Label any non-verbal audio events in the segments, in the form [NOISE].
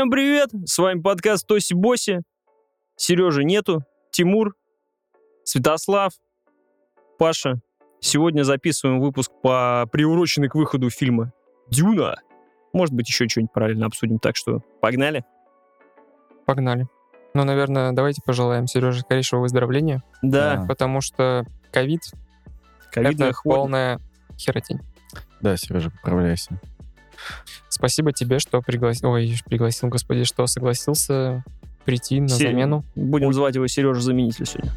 Всем привет! С вами подкаст Тоси Боси. Сережи нету, Тимур, Святослав, Паша. Сегодня записываем выпуск по приуроченный к выходу фильма «Дюна». Может быть, еще что-нибудь параллельно обсудим, так что погнали. Погнали. Ну, наверное, давайте пожелаем Сереже скорейшего выздоровления, Да, потому что ковид — ковидная это хворь. полная херотень. Да, Сережа, поправляйся. Спасибо тебе, что пригласил, ой, пригласил, господи, что согласился прийти на Се- замену. Будем называть его Сережа Заменитель сегодня.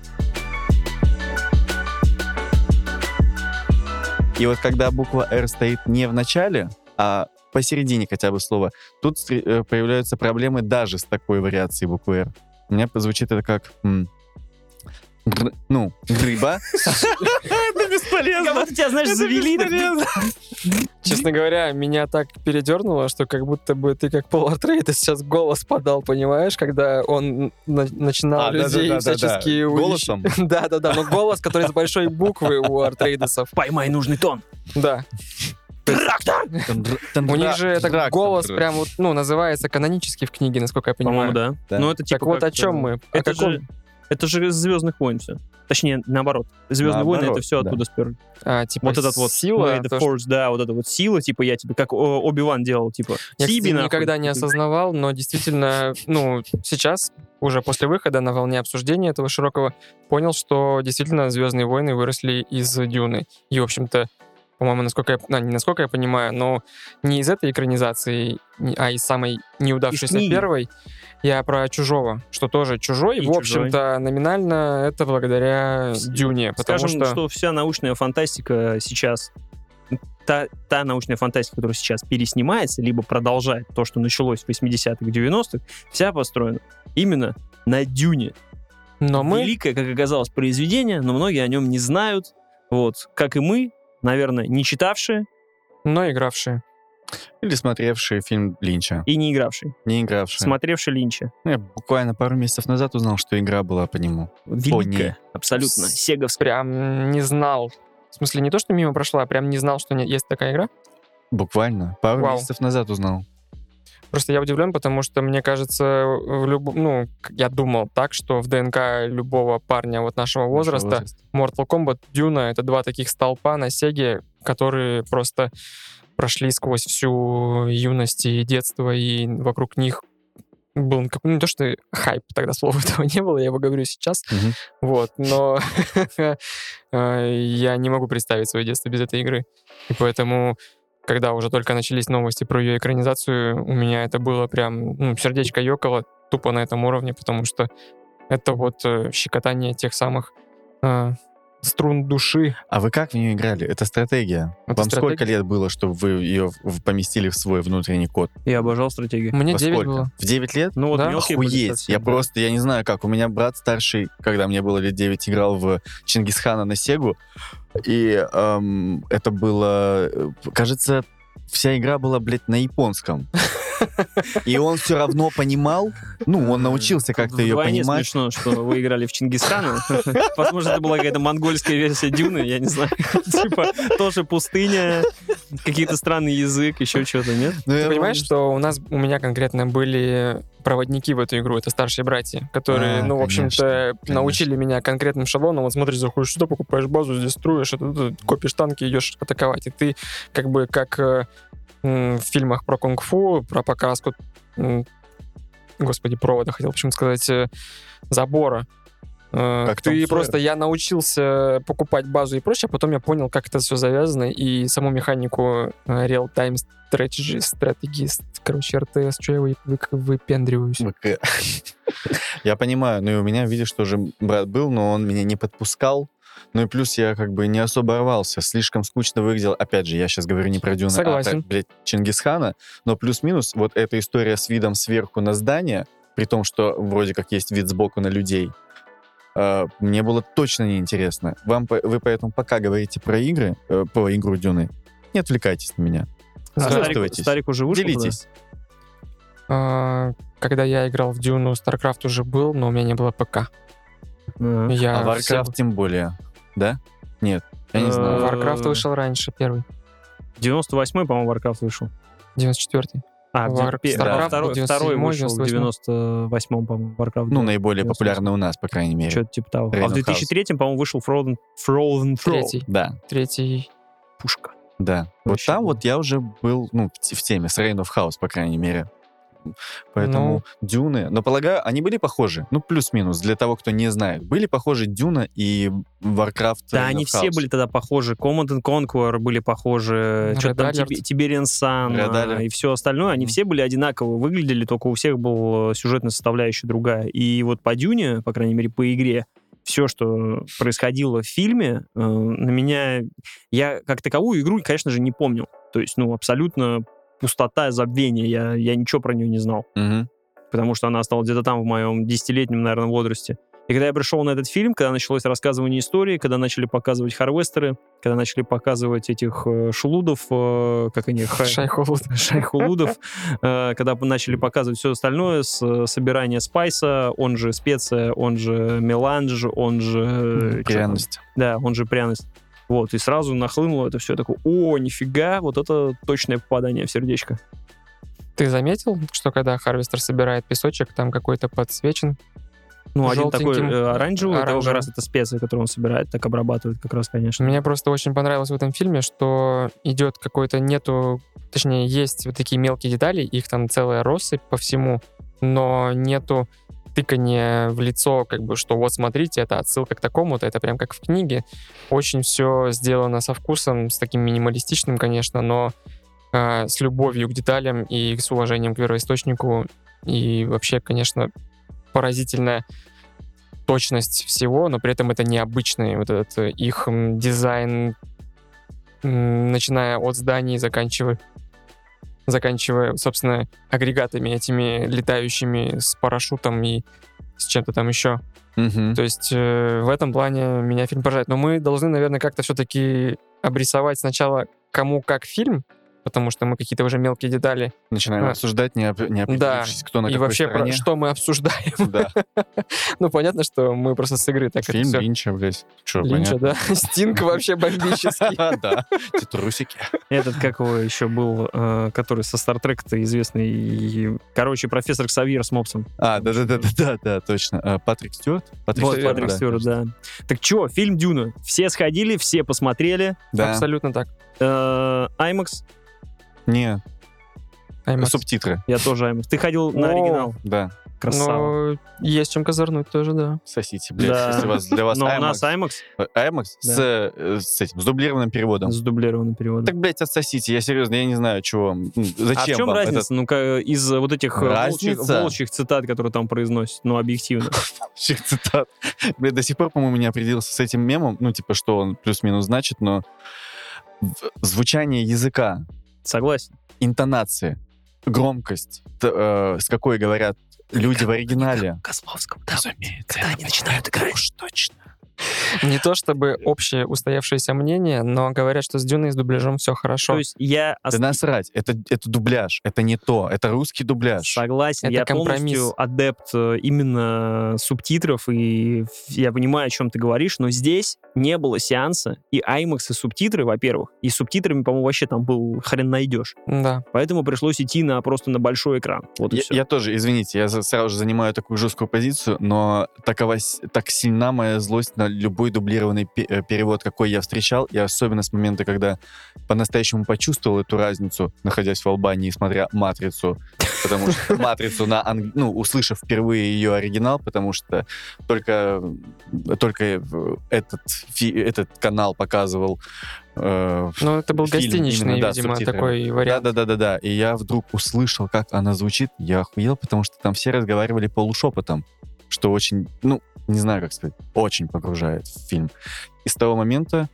И вот когда буква «Р» стоит не в начале, а посередине хотя бы слова, тут э, появляются проблемы даже с такой вариацией буквы «Р». У меня звучит это как... гр- ну, рыба. Это бесполезно. Как будто тебя, знаешь, завели. Честно говоря, меня так передернуло, что как будто бы ты как Пол Артрейдес сейчас голос подал, понимаешь, когда он на- начинал А, людей да-да-да-да-да. всячески... увещ- Голосом? [LAUGHS] Да-да-да, но голос, который с большой буквы у Артрейдесов. Поймай нужный тон. Да. Трактор! У них же это Трактор. голос прям ну, называется канонически в книге, насколько я По-моему, понимаю. да. Да. Ну, это типа Так вот о чем э, мы? О Это же, это же из Звездных войн все. Точнее, наоборот. Звездные войны это Наоборот, все да. оттуда сперли. А, типа Вот этот вот сила, the то, что- Force, да, вот эта вот сила, типа я тебе, как О- Оби-Ван делал, типа, Я, кстати, Тиби, нахуй. никогда не осознавал, но действительно, ну, сейчас, уже после выхода на волне обсуждения этого широкого, понял, что действительно Звездные войны выросли из Дюны. И, в общем-то, по-моему, насколько я, не насколько я понимаю, но не из этой экранизации, а из самой неудавшейся книги. первой. Я про Чужого, что тоже Чужой, И в общем-то, номинально это благодаря С- Дюне, Скажем, что... что... вся научная фантастика сейчас, та, та научная фантастика, которая сейчас переснимается, либо продолжает то, что началось в 80-х, 90-х, вся построена именно на Дюне. Но мы... Великое, как оказалось, произведение, но многие о нем не знают. Вот, как и мы, наверное, не читавшие Но игравшие. Или смотревший фильм Линча, и не игравшие, не игравший. смотревшие Линча. Ну, Я буквально пару месяцев назад узнал, что игра была по нему. Великая, абсолютно, С- сеговская. Прям не знал. В смысле, не то, что мимо прошла, а прям не знал, что есть такая игра. Буквально пару Вау. месяцев назад узнал. Просто я удивлен, потому что мне кажется, в люб... ну, я думал так, что в ДНК любого парня вот нашего возраста Mortal Kombat, Дюна — это два таких столпа на Сеге, которые просто прошли сквозь всю юность и детство, и вокруг них был ну, не то, что хайп, тогда слова [LAUGHS] этого не было, я его говорю сейчас, Мгм. вот, но [LAUGHS] э, я не могу представить свое детство без этой игры, и поэтому когда уже только начались новости про ее экранизацию, у меня это было прям, ну, сердечко ёкало тупо на этом уровне, потому что это вот э, щекотание тех самых э, струн души. А вы как в нее играли? Это стратегия. Это Вам сколько стратегия? лет было, чтобы вы ее поместили в свой внутренний код? Я обожал стратегию. Мне Во 9 сколько? было. В 9 лет? Ну вот Да? Охуеть. совсем, Я да. просто, я не знаю как. У меня брат старший, когда мне было лет 9, играл в Чингисхана на Сегу. И эм, это было... э, Кажется, вся игра была, блядь, на японском. [LAUGHS] И он все равно понимал, ну, он научился как-то ее понимать. смешно, что вы играли в Чингисхана. [LAUGHS] Возможно, это была какая-то монгольская версия Дюны, я не знаю. [LAUGHS] Типа, тоже пустыня, какие-то странный язык, еще что-то, нет? Ну, Ты понимаешь, что у нас, у меня конкретно были проводники в эту игру, это старшие братья, которые, А, ну, в общем-то, научили меня конкретным шаблонам. Вот смотри, заходишь сюда, покупаешь базу, здесь строишь, это, это, копишь танки, идешь атаковать. И ты как бы как э, в фильмах про кунг-фу, про покраску, господи, провода, хотел почему-то сказать, э, забора. Э, Как ты Сойер. просто, я научился покупать базу и прочее, а потом я понял, как это все завязано, и саму механику э, real-time strategy, стратегист, короче, РТС, что я вы, вы- выпендриваюсь. ВК. [LAUGHS] Я понимаю, ну и у меня, видишь, тоже брат был, но он меня не подпускал. Ну и плюс я как бы не особо рвался, слишком скучно выглядел. Опять же, я сейчас говорю не про Дюна, Согласен. а про, блядь, Чингисхана, но плюс-минус вот эта история с видом сверху на здание, при том, что вроде как есть вид сбоку на людей, мне было точно неинтересно. Вам, вы поэтому пока говорите про игры, э, про игру Дюны, не отвлекайтесь на меня. А Зря. Старик, уже вышел туда? Делитесь. А, Когда я играл в Дюну, StarCraft уже был, но у меня не было ПК. А. Я А Warcraft тем более. Да? Нет, я не Э, знаю. Warcraft вышел раньше, первый. 98-й, по-моему, Warcraft вышел. 94-й. А, War- StarCraft второй, был второй 97-й, вышел в 98-м, по-моему, Warcraft. Ну, наиболее 98. популярный у нас, по крайней мере. Что-то типа того. А в of 2003-м, по-моему, вышел Frozen, Frozen Throne. Третий. Да, Третий. Пушка. да. Вот там вот я уже был, ну, в те- в теме, с Reign of House, по крайней мере. Поэтому Дюны, но полагаю, они были похожи, ну, плюс-минус, для того, кто не знает. Были похожи Дюна и Warcraft Да, они все были тогда похожи. Command and Conquer были похожи. Red Что-то там Alert. Тибе- Tiberian Sun Red а, Alert. и все остальное. Они Мгм. все были одинаково выглядели, только у всех была сюжетная составляющая другая. И вот по Дюне, по крайней мере, по игре, все, что происходило в фильме, э, на меня... Я как таковую игру, конечно же, не помнил. То есть, ну, абсолютно пустота, забвение. Я, я ничего про нее не знал Мгм. потому что она осталась где-то там в моем десятилетнем, наверное, возрасте. И когда я пришел на этот фильм, когда началось рассказывание истории, когда начали показывать харвестеры, когда начали показывать этих э, шелудов, э, как они, ха- Шайхолут. [LAUGHS] шайхулудов, э, когда начали показывать все остальное, с, э, собирание спайса, он же специя, он же меланж, он же... э? Пряность. Да, он же пряность. Вот, и сразу нахлынуло это все такое, о, нифига, вот это точное попадание в сердечко. Ты заметил, что когда Харвестер собирает песочек, там какой-то подсвечен? Ну, один такой э, оранжевый, это Оранжевый. раз это специя, которую он собирает, так обрабатывает как раз, конечно. Мне просто очень понравилось в этом фильме, что идет какой-то нету, точнее, есть вот такие мелкие детали, их там целая россыпь по всему, но нету тыкания в лицо, как бы, что вот смотрите, это отсылка к такому-то, это прям как в книге. Очень все сделано со вкусом, с таким минималистичным, конечно, но э, с любовью к деталям и с уважением к первоисточнику. И вообще, конечно, поразительная точность всего, но при этом это необычный вот этот э, их дизайн, начиная от зданий, заканчивая заканчивая, собственно, агрегатами этими летающими с парашютом и с чем-то там еще. Мгм. То есть э, в этом плане меня фильм поражает. Но мы должны, наверное, как-то все-таки обрисовать сначала кому как фильм, потому что мы какие-то уже мелкие детали. Начинаем А. обсуждать, не, оп- не Да, определившись, кто на и какой вообще про стороне. что мы обсуждаем. Да. [LAUGHS] ну, понятно, что мы просто с игры так это Фильм все. Линча, блядь. Че, Линча, да? [LAUGHS] Стинг вообще бомбический. [LAUGHS] Да, эти трусики. Этот, как его еще был, э, который со Стартрека-то известный. Короче, профессор Ксавьер с мопсом. А, да-да-да-да, да, точно. А, Патрик Стюарт? Патрик Вот, Стюарт, Патрик да. Стюарт, да. Так чё, фильм «Дюна». Все сходили, все посмотрели. Да. Абсолютно так. Э, IMAX, Не, IMAX. субтитры. я тоже IMAX. Ты ходил на оригинал. Да. Красава. Но есть чем козырнуть тоже, да. Сосите, блядь, Да. если у вас, для вас Но у IMAX. нас IMAX Э, IMAX с, э, с этим, с дублированным переводом. с дублированным переводом. Так, блядь, отсосите, я серьезно, я не знаю, чего. Зачем а в чем вам разница? этот Ну-ка, из э, вот этих волчьих, волчьих цитат, которые там произносят, ну, объективно. [LAUGHS] общих цитат? Блядь, до сих пор, по-моему, не определился с этим мемом, ну, типа, что он плюс-минус значит, но звучание языка, Согласен. интонации, громкость, т- э, с какой говорят люди в оригинале. Козловском, Разумеется, когда они начинают играть. Уж точно. Не то чтобы общее устоявшееся мнение, но говорят, что с Дюной с дубляжом все хорошо. То есть я Да насрать, это, это дубляж, это не то, это русский дубляж. согласен, Это я компромисс. полностью адепт э, именно субтитров, и я понимаю, о чем ты говоришь, но здесь не было сеанса, и IMAX, и субтитры, во-первых, и с субтитрами, по-моему, вообще там был хрен найдешь. Да. Поэтому пришлось идти на просто на большой экран. Вот и Я, все. я тоже, извините, я сразу же занимаю такую жесткую позицию, но такова, так сильна моя злость на любой дублированный э, перевод, какой я встречал, и особенно с момента, когда по-настоящему почувствовал эту разницу, находясь в Албании, смотря «Матрицу», потому что [LAUGHS] «Матрицу», на анг- ну, услышав впервые ее оригинал, потому что только, только этот, фи- этот канал показывал э, Ну, это был Фильм, гостиничный, именно, да, видимо, такой вариант. да-да-да-да-да. И я вдруг услышал, как она звучит. Я охуел, потому что там все разговаривали полушепотом, что очень, ну, не знаю, как сказать, очень погружает в фильм. И с того момента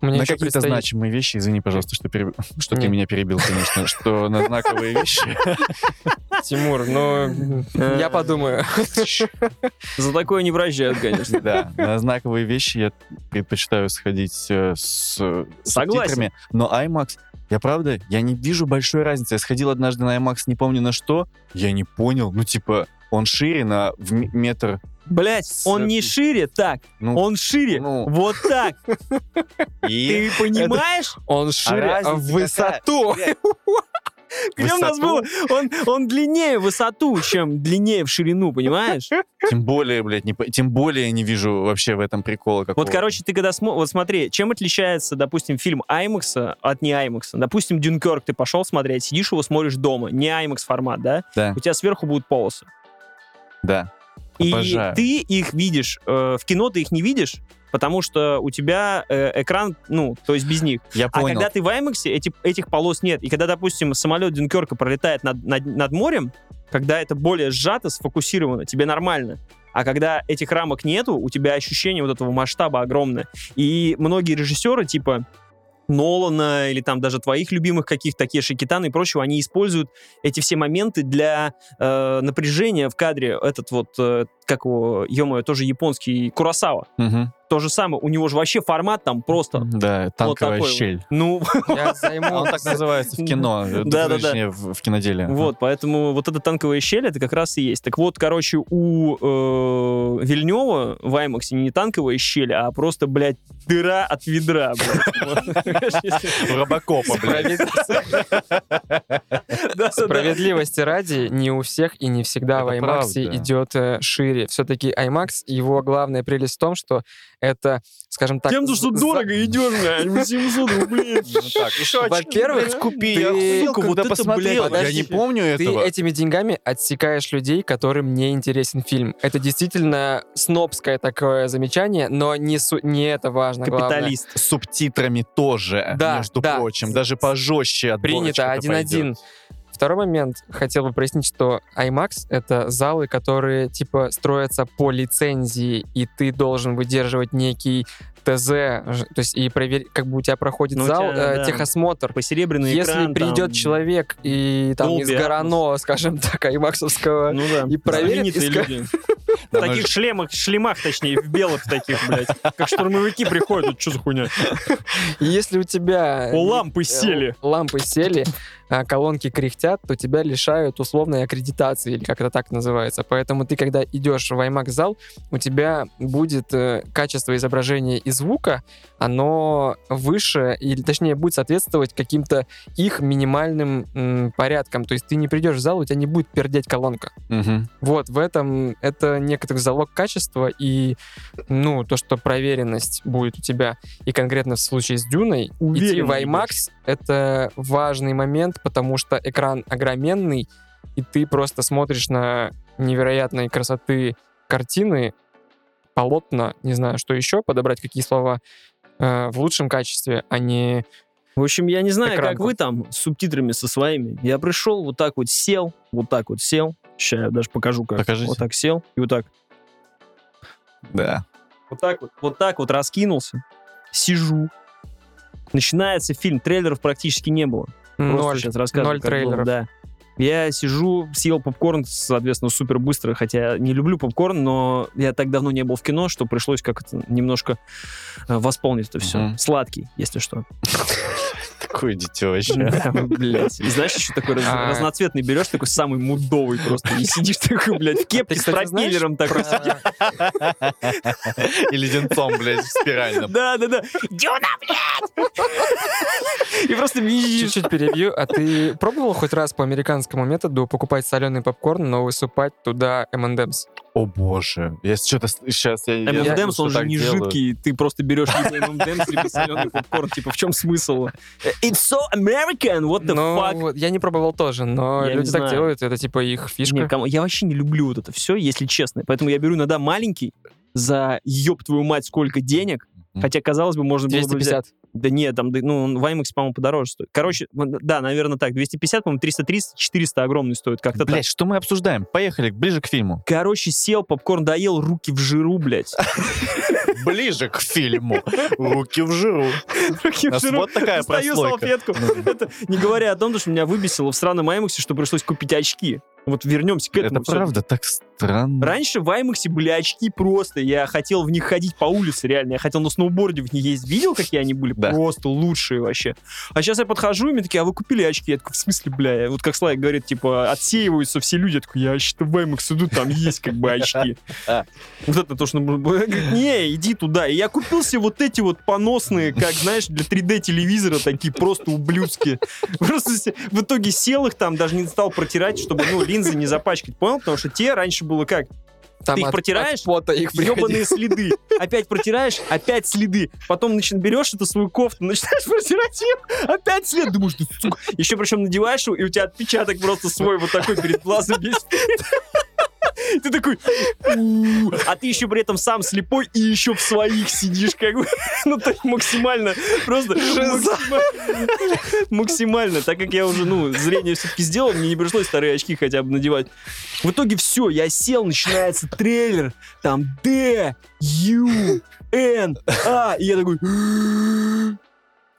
Мне на какие-то предстоит- значимые вещи, извини, пожалуйста, что, переб- [LAUGHS] что ты меня перебил, конечно, что на знаковые вещи. [LAUGHS] Тимур, ну, я подумаю. [LAUGHS] За такое не прощают, конечно. Да, на знаковые вещи я предпочитаю сходить э, с Согласен. субтитрами, но IMAX Я правда, я не вижу большой разницы. Я сходил однажды на IMAX, не помню на что, я не понял. Ну, типа, он шире на в метр. Блять, он не шире так, Ну, он шире ну. вот так. [LAUGHS] и... Ты понимаешь? Он шире а в высоту. [LAUGHS] Где у нас было? Он, он длиннее в высоту, чем длиннее в ширину, понимаешь? [LAUGHS] Тем более, блядь, не, тем более я не вижу вообще в этом прикола какого. Вот, короче, ты когда смотришь... Вот смотри, чем отличается, допустим, фильм IMAX от не IMAX? Допустим, Дюнкерк ты пошел смотреть, сидишь его смотришь дома, не IMAX формат, да? Да, У тебя сверху будут полосы. да. И Обожаю. ты их видишь, э, в кино ты их не видишь, потому что у тебя э, экран, ну, то есть без них. Я А понял. когда ты в IMAX, эти, этих полос нет. И когда, допустим, самолет Дюнкерка пролетает над, над, над морем, когда это более сжато, сфокусировано, тебе нормально. А когда этих рамок нету, у тебя ощущение вот этого масштаба огромное. И многие режиссеры, типа Нолана или там даже твоих любимых каких-то Такеши Китана и прочего, они используют эти все моменты для э, напряжения в кадре. Этот вот, э, как его, ё тоже японский, Курасава. Мгм. То же самое, у него же вообще формат там просто, Да, танковая такой вот. щель. ну, Я А займу... Он так называется в кино. [LAUGHS] э, Да-да-да. точнее, В в киноделе. Вот, поэтому вот эта танковая щель, это как раз и есть. Так вот, короче, у э, Вильнева в IMAX не танковая щель, а просто, блядь, дыра от ведра, блядь. [LAUGHS] В Робокопа, блядь. [LAUGHS] Справедливости ради, не у всех и не всегда в правда. идет э, шире. Все-таки IMAX, его главная прелесть в том, что это, скажем так... Тем, что за- дорого идешь, блядь, 800 рублей. Во-первых, купи. ты- Я вот это, посмотрел. Я не помню Ты этого. этими деньгами отсекаешь людей, которым не интересен фильм. Это действительно снобское такое замечание, но не, это важно. Капиталист. С субтитрами тоже, Да, между да. прочим. Даже пожестче Принято один-один. Второй момент. Хотел бы прояснить, что IMAX — это залы, которые, типа, строятся по лицензии, и ты должен выдерживать некий ТЗ, то есть и проверь, как бы у тебя проходит Ну, зал, тебя, э, да. техосмотр. По серебряный Если экран. придет там, человек и там Dolby из Горано, скажем так, аймаксовского, Ну да. и проверит, знаменитые и ска- люди. [LAUGHS] В таких шлемах, шлемах, точнее, в белых таких, блядь. Как штурмовики приходят, что за хуйня? если у тебя... О, лампы сели. Лампы сели, колонки кряхтят, то тебя лишают условной аккредитации, или как это так называется. Поэтому ты, когда идешь в IMAX-зал, у тебя будет э, качество изображения и звука, оно выше, или точнее будет соответствовать каким-то их минимальным м, порядкам. То есть ты не придешь в зал, у тебя не будет пердеть колонка. Мгм. Вот, в этом это некоторый залог качества и, ну, то, что проверенность будет у тебя. И конкретно в случае с Дюной, идти Уверенно в IMAX — это важный момент, потому что экран огроменный, и ты просто смотришь на невероятной красоты картины, полотна, не знаю, что еще, подобрать какие слова, э, в лучшем качестве, а не... В общем, я не знаю, как Экранку. вы там с субтитрами со своими. Я пришел, вот так вот сел, вот так вот сел. Сейчас я даже покажу, как. Покажите. Вот так сел и вот так. Да. Вот так вот, вот так вот раскинулся. Сижу. Начинается фильм, трейлеров практически не было. Просто Ноль. сейчас рассказываю, ноль как было, трейлеров. да. Я сижу, съел попкорн, соответственно, супер быстро, хотя не люблю попкорн, но я так давно не был в кино, что пришлось как-то немножко э, восполнить это все. Мгм. Сладкий, если что. Такое дитё вообще. Да, блядь. И знаешь, еще такой А. разноцветный берешь, такой самый мудовый просто. И сидишь такой, блядь, в кепке Ты, с пропеллером такой. И леденцом, блядь, в спиральном. Да, да, да. Дюна, блядь! И просто визжишь. Чуть-чуть перебью. А ты пробовал хоть раз по американскому методу покупать соленый попкорн, но высыпать туда M&M's? О боже. Я что-то сейчас... я- я M&M's, он же не делают. жидкий, ты просто берешь M&M's, либо соленый попкорн, типа, в чем смысл? It's so American, what the Ну, fuck? вот, я не пробовал тоже, но Я люди так знаю. делают, это типа их фишка. Не, кому- я вообще не люблю вот это все, если честно. Поэтому я беру иногда маленький за ёб твою мать сколько денег. Хотя, казалось бы, можно было бы взять... 250. Да нет, там, ну, он в IMAX, по-моему, подороже стоит. Короче, да, наверное, так, 250, по-моему, 330, 400 огромный стоит, как-то так. Блядь, что мы обсуждаем? Поехали, ближе к фильму. Короче, сел, попкорн доел, руки в жиру, блядь. [LAUGHS] Ближе к фильму. Руки в жиру. Руки в жиру. вот такая прослойка. салфетку. [LAUGHS] Это не говоря о том, что меня выбесило в сраном IMAX, что пришлось купить очки. Вот вернемся к этому. Это правда так... Странно. Раньше в IMAX были очки просто. Я хотел в них ходить по улице, реально. Я хотел на сноуборде в них ездить. Видел, какие они были? Да. Просто лучшие вообще. А сейчас я подхожу, и мне такие, а вы купили очки? Я такой, в смысле, бля? Вот как Слайк говорит, типа, отсеиваются все люди. Я такой, я вообще-то в IMAX иду, там есть как бы очки. [LAUGHS] Вот это то, что... Я Не, иди туда. И я купил себе вот эти вот поносные, как, знаешь, для 3D-телевизора, такие просто ублюдские. Просто в итоге сел их там, даже не стал протирать, чтобы, ну, линзы не запачкать, понял? Потому что те раньше было как? Там Ты их от- протираешь? от пота их. Ебаные следы. Опять протираешь, опять следы. Потом начи- берешь эту свою кофту, начинаешь [LAUGHS] протирать ее, опять след. Думаешь, ты, сука. Еще причем надеваешь его, и у тебя отпечаток просто свой вот такой перед глазом весь. Ты такой, а ты еще при этом сам слепой и еще в своих сидишь, как бы, [LAUGHS] ну, то есть максимально, просто максимально, так как я уже, ну, зрение все-таки сделал, мне не пришлось старые очки хотя бы надевать. В итоге все, я сел, начинается трейлер, там Д, Ю, Н, А, и я такой,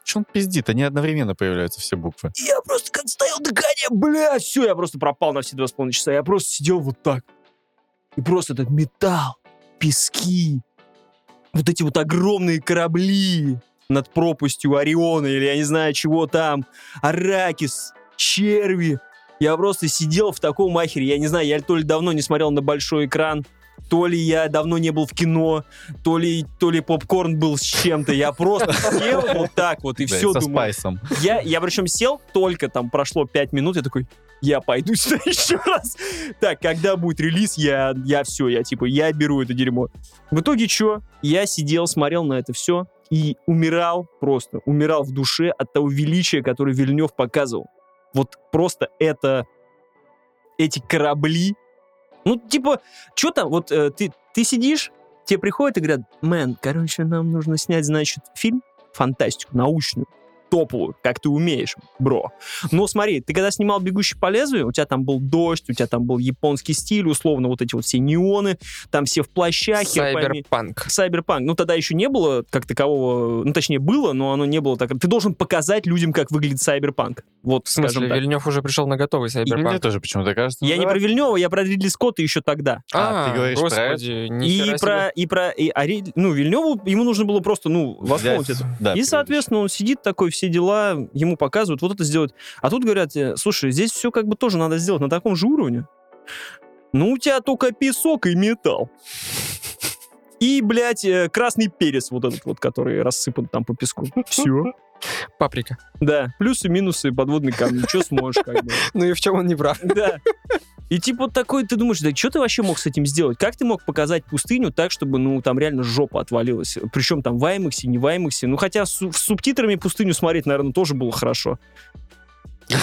Че он пиздит? Они одновременно появляются, все буквы. Я просто как стоял дыхание, бля, все, я просто пропал на все два с половиной часа. Я просто сидел вот так. И просто этот металл, пески, вот эти вот огромные корабли над пропастью Ориона или я не знаю чего там, Аракис, черви. Я просто сидел в таком махере, я не знаю, я то ли давно не смотрел на большой экран, то ли я давно не был в кино, то ли, то ли попкорн был с чем-то. Я просто сел вот так вот и Да, все со думаю. спайсом. Я, я причем сел, только там прошло 5 минут, я такой, я пойду [LAUGHS] сюда еще раз. Так, когда будет релиз, я, я все, я типа, я беру это дерьмо. В итоге что? Я сидел, смотрел на это все и умирал просто, умирал в душе от того величия, которое Вильнев показывал. Вот просто это, эти корабли, ну, типа, что там, вот э, ты, ты сидишь, тебе приходят и говорят, мэн, короче, нам нужно снять, значит, фильм, фантастику, научную, топовую, как ты умеешь, бро. Но смотри, ты когда снимал «Бегущий по лезвию», у тебя там был дождь, у тебя там был японский стиль, условно, вот эти вот все неоны, там все в плащах. Сайберпанк. Сайберпанк. Ну, тогда еще не было как такового, ну, точнее, было, но оно не было так. Ты должен показать людям, как выглядит Сайберпанк. Вот, В смысле, скажем так. Вильнев уже пришел на готовый Мне Сайберпанк. тоже почему-то кажется. Я ну, не про. Вильнева, я про Ридли Скотта еще тогда. А, ты говоришь про господи, И нихера про, и про, и, а Рид- ну, Вильневу, ему нужно было просто, ну, восполнить это. да, И, соответственно, он сидит такой, все дела, ему показывают, вот это сделать. А тут говорят, э, слушай, здесь все как бы тоже надо сделать на таком же уровне. Ну, у тебя только песок и металл. И, блядь, э, красный перец вот этот вот, который рассыпан там по песку. Все. Паприка. Да, плюсы, минусы, подводный камень. Что сможешь, как бы. [LAUGHS] Ну и в чем он не прав? Да. И типа вот такой, ты думаешь, да что ты вообще мог с этим сделать? Как ты мог показать пустыню так, чтобы, ну, там реально жопа отвалилась? Причем там в IMAX, не в IMAX. Ну, хотя с, с субтитрами пустыню смотреть, наверное, тоже было хорошо. [LAUGHS]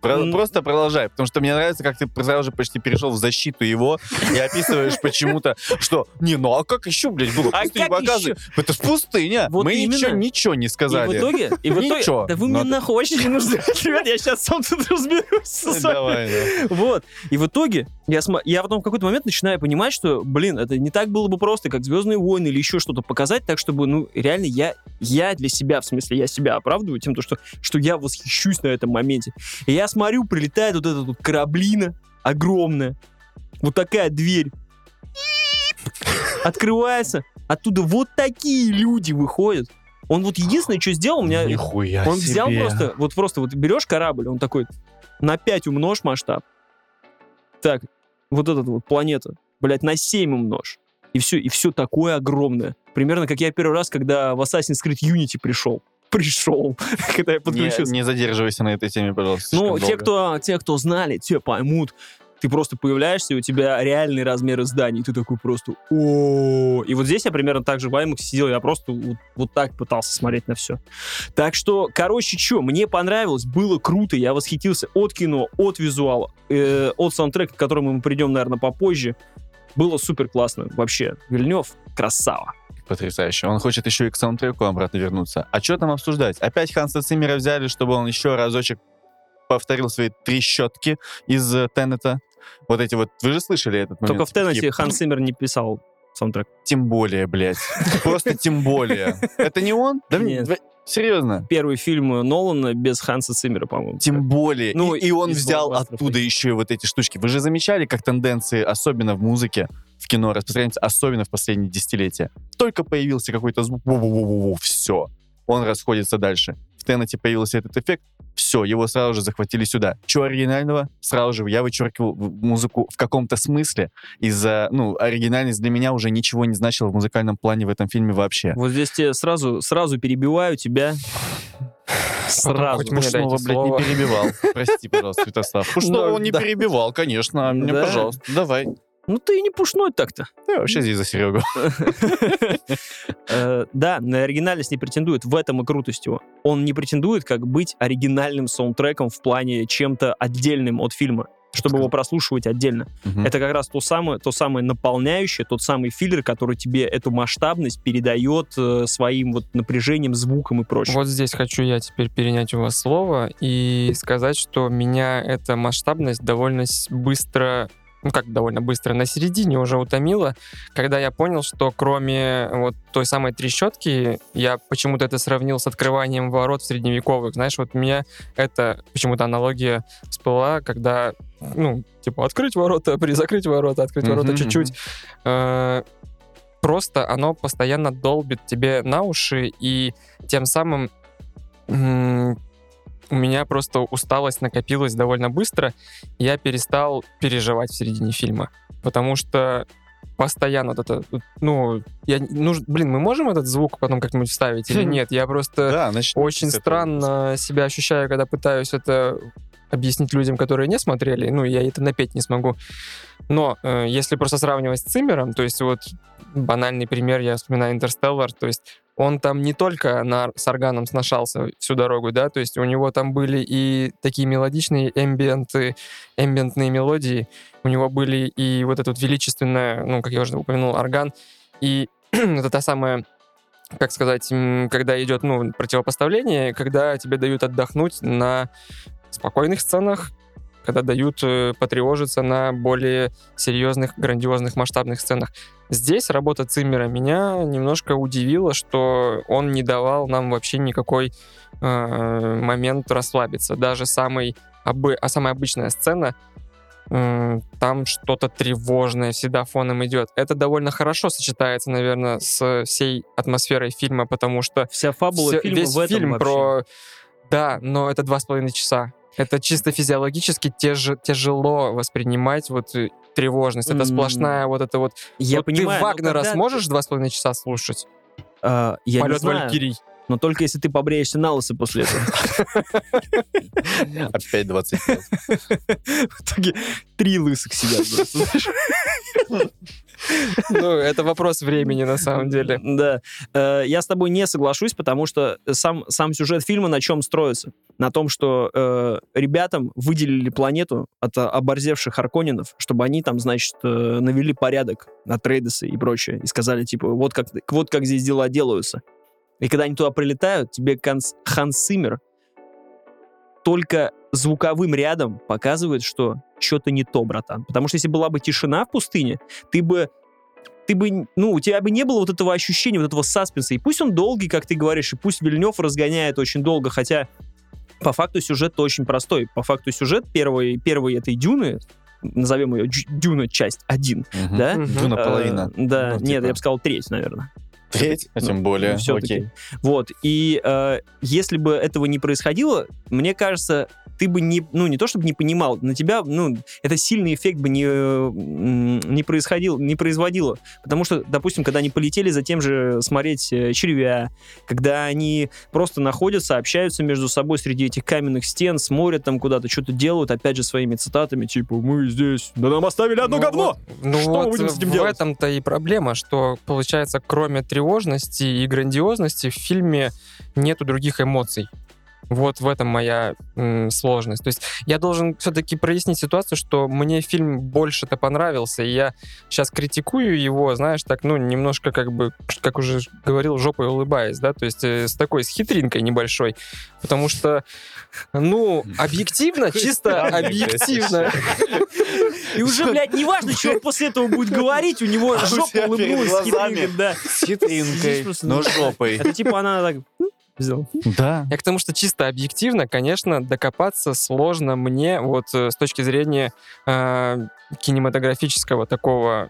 Про- М. Просто продолжай, потому что мне нравится, как ты сразу же почти перешел в защиту его и описываешь почему-то, что не, ну а как еще, блядь, было? А как показывает. Это ж пустыня. Вот Мы именно. ничего, ничего не И в сказали. итоге... И в итоге Ничего. да вы мне нахуй вообще не нужны. [LAUGHS] Ребят, я сейчас сам тут разберусь. Давай, да. Вот. И в итоге я, сма- я потом в какой-то момент начинаю понимать, что, блин, это не так было бы просто, как «Звездные войны» или еще что-то показать, так, чтобы, ну, реально я, я для себя, в смысле, я себя оправдываю тем, то, что, что я восхищусь на этом моменте. И я смотрю, прилетает вот эта вот кораблина огромная, вот такая дверь. Открывается, оттуда вот такие люди выходят. Он вот единственное, что сделал, у меня Нихуя он взял себе. просто, вот просто вот берешь корабль, он такой, на 5 умножь масштаб. Так, вот этот вот планета, блядь, на 7 умножь. И все, и все такое огромное. Примерно как я первый раз, когда в Assassin's Creed Unity пришел. Пришел, [LAUGHS] когда я Не, подключился. не задерживайся на этой теме, пожалуйста. Ну, те долго. кто, те, кто знали, те поймут. Ты просто появляешься, и у тебя реальные размеры зданий. Ты такой просто о И вот здесь я примерно так же в IMAX сидел, я просто вот, вот так пытался смотреть на все. Так что, короче, что, мне понравилось, было круто, я восхитился от кино, от визуала, э, от саундтрека, к которому мы придем, наверное, попозже. Было супер классно. Вообще, Вильнев красава. Потрясающе. Он хочет еще и к саундтреку обратно вернуться. А что там обсуждать? Опять Ханса Циммера взяли, чтобы он еще разочек повторил свои три щетки из э, Теннета. Вот эти вот, вы же слышали этот момент? Только в Теннете Такие, Ханс Симмер не писал саундтрек. Тем более, блядь. [LAUGHS] Просто тем более. Это не он? Да, Нет. Серьезно. первый фильм Нолана без Ханса Циммера, по-моему. Тем более. Ну, и, и он взял оттуда еще и вот эти штучки. Вы же замечали, как тенденции, особенно в музыке, в кино, распространяются, особенно в последние десятилетия. Только появился какой-то звук, все. Он расходится дальше. В Теннете появился этот эффект, все, его сразу же захватили сюда. Чего оригинального? Сразу же я вычеркивал музыку в каком-то смысле. Из-за, ну, оригинальность для меня уже ничего не значила в музыкальном плане в этом фильме вообще. Вот здесь тебе сразу, сразу перебиваю тебя. Сразу. хоть Пушного, блядь, слово. не перебивал. [LAUGHS] Прости, пожалуйста, Святослав. Пушного Ну, он не перебивал, конечно. а Мне, пожалуйста, давай. Ну ты и не пушной так-то. Я вообще здесь за Серегу. [LAUGHS] Э, Да, на оригинальность не претендует. В этом и крутость его. Он не претендует как быть оригинальным саундтреком в плане чем-то отдельным от фильма, чтобы его прослушивать отдельно. Это как раз то самое, то самое наполняющее, тот самый филлер, который тебе эту масштабность передает э, своим вот напряжением, звуком и прочим. Вот здесь хочу я теперь перенять у вас слово и сказать, что меня эта масштабность довольно быстро ну как довольно быстро, на середине уже утомила, когда я понял, что кроме вот той самой трещотки, я почему-то это сравнил с открыванием ворот в средневековых. Знаешь, вот у меня это почему-то аналогия всплыла, когда, ну, типа, открыть ворота, призакрыть ворота, открыть Мгм, ворота чуть-чуть. Э, Просто оно постоянно долбит тебе на уши, и тем самым у меня просто усталость накопилась довольно быстро, я перестал переживать в середине фильма. Потому что постоянно вот это, ну, я, ну, блин, мы можем этот звук потом как-нибудь вставить или нет? Я просто Да, очень странно себя ощущаю, когда пытаюсь это объяснить людям, которые не смотрели. Ну, я это напеть не смогу. Но э, если просто сравнивать с Циммером, то есть вот банальный пример, я вспоминаю Интерстеллар, то есть он там не только на, с органом сношался всю дорогу, да, то есть у него там были и такие мелодичные эмбиенты, эмбиентные мелодии, у него были и вот этот величественный, ну, как я уже упомянул, орган, и [CLEARS THROAT] это та самая как сказать, когда идет, ну, противопоставление, когда тебе дают отдохнуть на спокойных сценах, когда дают э, потревожиться на более серьезных, грандиозных, масштабных сценах. Здесь работа Циммера меня немножко удивила, что он не давал нам вообще никакой э, момент расслабиться. Даже самый, обы- а самая обычная сцена, м, там что-то тревожное всегда фоном идет. Это довольно хорошо сочетается, наверное, с всей атмосферой фильма, потому что Вся фабула всё- фильма весь в этом фильм вообще. про... Да, но это два с половиной часа. Это чисто физиологически теж- тяжело воспринимать вот э, тревожность. Это сплошная вот это вот... Я вот понимаю, ты Вагнера когда- сможешь два с половиной часа слушать? А, я не Полет знаю, Валькирий. но только если ты побреешься на лысо после этого. Опять 25. [LAUGHS] В итоге три лысых сидят. Ну, это вопрос времени на самом деле. Да. Э, Я с тобой не соглашусь, потому что сам, сам сюжет фильма на чем строится? На том, что э, ребятам выделили планету от оборзевших арконинов, чтобы они там, значит, э, навели порядок на Трейдесы и прочее. И сказали, типа, вот как, вот как здесь дела делаются. И когда они туда прилетают, тебе Канс- Ханс Симмер только звуковым рядом показывает, что что-то не то, братан. Потому что если была бы тишина в пустыне, ты бы ты бы, ну, у тебя бы не было вот этого ощущения, вот этого саспенса. И пусть он долгий, как ты говоришь, и пусть Вильнев разгоняет очень долго, хотя по факту сюжет очень простой. По факту сюжет первой, первой этой Дюны, назовем ее Дюна часть 1, Мгм. да? Дюна Э, половина. да, Ну, нет, типа. я бы сказал треть, наверное. Треть, а тем Ну, более. всё-таки. Окей. Вот, и э, если бы этого не происходило, мне кажется, ты бы не, ну, не то чтобы не понимал, на тебя, ну, это сильный эффект бы не, э, не происходил, не производило. Потому что, допустим, когда они полетели за тем же смотреть э, червя, когда они просто находятся, общаются между собой среди этих каменных стен, смотрят там куда-то, что-то делают, опять же, своими цитатами, типа, мы здесь, да нам оставили одно Ну говно! вот, Ну Что мы вот будем с этим в делать? этом-то и проблема, что, получается, кроме тревожности и грандиозности в фильме нету других эмоций. Вот в этом моя м, сложность. То есть я должен все-таки прояснить ситуацию, что мне фильм больше-то понравился, и я сейчас критикую его, знаешь, так, ну, немножко как бы, как уже говорил, жопой улыбаясь, да, то есть э, с такой, с хитринкой небольшой, потому что, ну, [LAUGHS] объективно, чисто объективно, [LAUGHS] И уже, блядь, неважно, что он после этого будет говорить, у него А жопа улыбнулась, глазами хитренько, да. С хитринкой, но ну, жопой. Это типа она так... взял. Да. Я к тому, что чисто объективно, конечно, докопаться сложно мне вот э, с точки зрения э, кинематографического такого,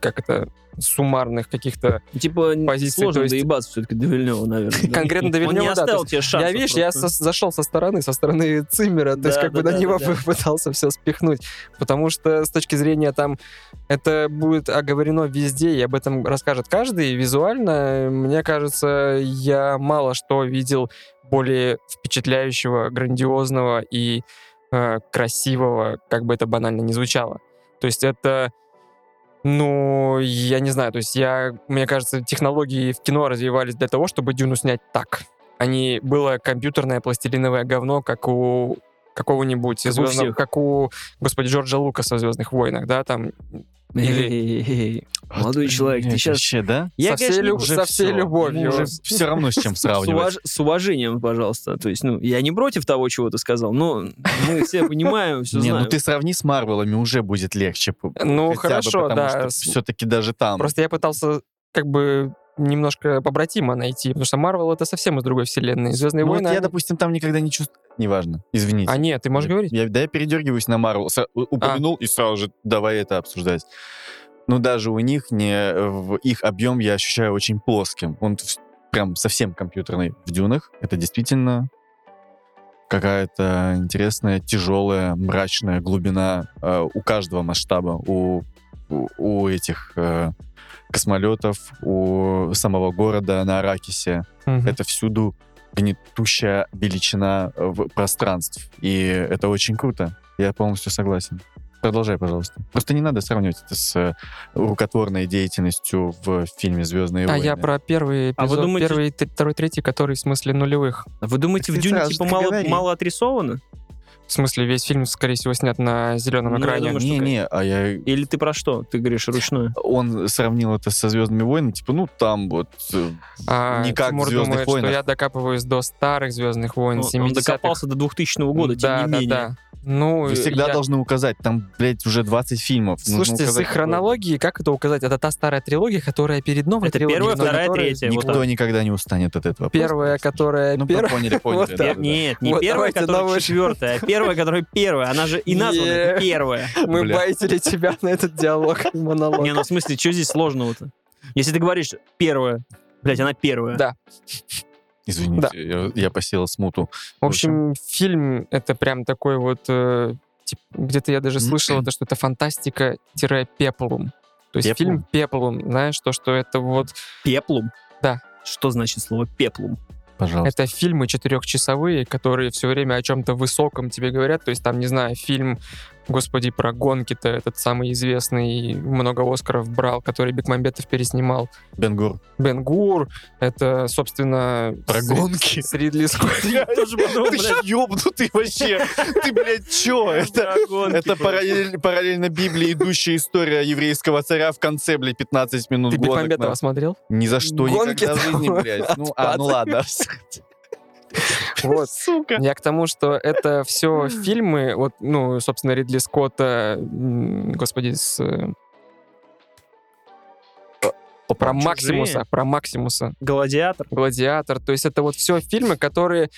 как это, суммарных каких-то... Типа, Позиции, сложно есть- доебаться все-таки до Вильнева, наверное. да? Конкретно до Он не Вильнева, да, оставил тебе шанс. я, видишь, я со- зашел со стороны, со стороны Циммера, то есть Да, как бы да, на да, него да, да. [LAUGHS] пытался все спихнуть, потому что с точки зрения там это будет оговорено везде, и об этом расскажет каждый. Визуально, мне кажется, я мало что видел более впечатляющего, грандиозного и э, красивого, как бы это банально не звучало. То есть это ну, я не знаю, то есть я, мне кажется, технологии в кино развивались для того, чтобы Дюну снять так. Они было компьютерное пластилиновое говно, как у какого-нибудь Как у звездного- всех. как у, господи, Джорджа Лукаса в «Звездных войнах», да, там. Молодой человек, ты сейчас... Вообще, да? Я, со, всей, конечно, уже со всей всё. любовью. Ну, уже все равно с чем [LAUGHS] С, сравнивать. уваж- с уважением, пожалуйста. То есть, ну, я не против того, чего ты сказал, но мы все понимаем, все Не, знаем. ну ты сравни с Марвелами, уже будет легче. Ну, хорошо, да, все-таки даже там. Просто я пытался как бы немножко побратима найти, потому что Марвел это совсем из другой вселенной. Звездные Ну, вот войны. я, они- допустим, там никогда не чувствую... Неважно, извините. А нет, ты можешь Я- говорить? Я, да, я передергиваюсь на Марвел. У- Упомянул и сразу же давай это обсуждать. Но даже у них не в их объем я ощущаю очень плоским. Он прям совсем компьютерный в дюнах. Это действительно какая-то интересная, тяжелая, мрачная глубина э, у каждого масштаба. У, у, у этих э, космолетов, у самого города на Аракисе. Мгм. Это всюду гнетущая величина э, в пространств. И это очень круто. Я полностью согласен. Продолжай, пожалуйста. Просто не надо сравнивать это с э, рукотворной деятельностью в фильме «Звездные А войны». я про первый А вы эпизод, думаете- первый, т- второй, третий, который в смысле нулевых. Вы думаете, в Ты Дюне типа так мало, говори. мало отрисовано? В смысле, весь фильм, скорее всего, снят на зеленом Ну, я экране. думаю, что- Не-не, а я... Или ты про что? Ты говоришь ручное. Он сравнил это со «Звездными войнами», типа, ну, там вот... э, А не как в Тимур «Звездных думает, войнах». что я докапываюсь до старых Звездных войн, Он, 70-х. он докопался до 2000 года, тем да, не да, менее. да. Ну, Вы всегда я- должны указать, там, блядь, уже 20 фильмов. Слушайте, с их хронологией, как это указать? Это та старая трилогия, которая перед новой Это трилогией. первая, вторая, которая- третья. вот Никто так. никогда не устанет от этого. Первая, Просто- которая... Ну, первая- поняли, [LAUGHS] поняли. Вот да. Пер-. Нет, не Вот первая, которая новую- четвертая, а [LAUGHS] первая, которая первая. Она же и названа первая. Мы Бля. байтили тебя на этот диалог [LAUGHS] монолог. Не, ну в смысле, что здесь сложного-то? Если ты говоришь первая, блядь, она первая. Да. Извините, я, я посеял смуту. В общем, фильм это прям такой вот... э, тип- где-то я даже слышал, это, что это фантастика-пеплум. То есть Пеплум? фильм «Пеплум», знаешь, то, что это вот... Пеплум? Да. Что значит слово пеплум? Пожалуйста. Это фильмы четырехчасовые, которые все время о чем-то высоком тебе говорят. То есть там, не знаю, фильм, господи, про гонки-то, этот самый известный, много Оскаров брал, который Бекмамбетов переснимал. Бенгур. Бен Гур, это, собственно... Про с- гонки? С Ридли Скотт. [LAUGHS] Я тоже подумал, блядь, ёбнутый вообще. Ты, блядь, чё? Это, параллельно Библии идущая история еврейского царя в конце, блядь, 15 минут Ты гонок. Бекмамбетова на- смотрел? Ни за что Гонки никогда в жизни, блядь. Ну, [LAUGHS] а, ну ладно. [LAUGHS] Вот. Сука. Я к тому, что это все фильмы, вот, ну, собственно, Ридли Скотта, господи, с, э, про Чужие. Максимуса, про Максимуса, Гладиатор. Гладиатор. То есть это вот все фильмы, которые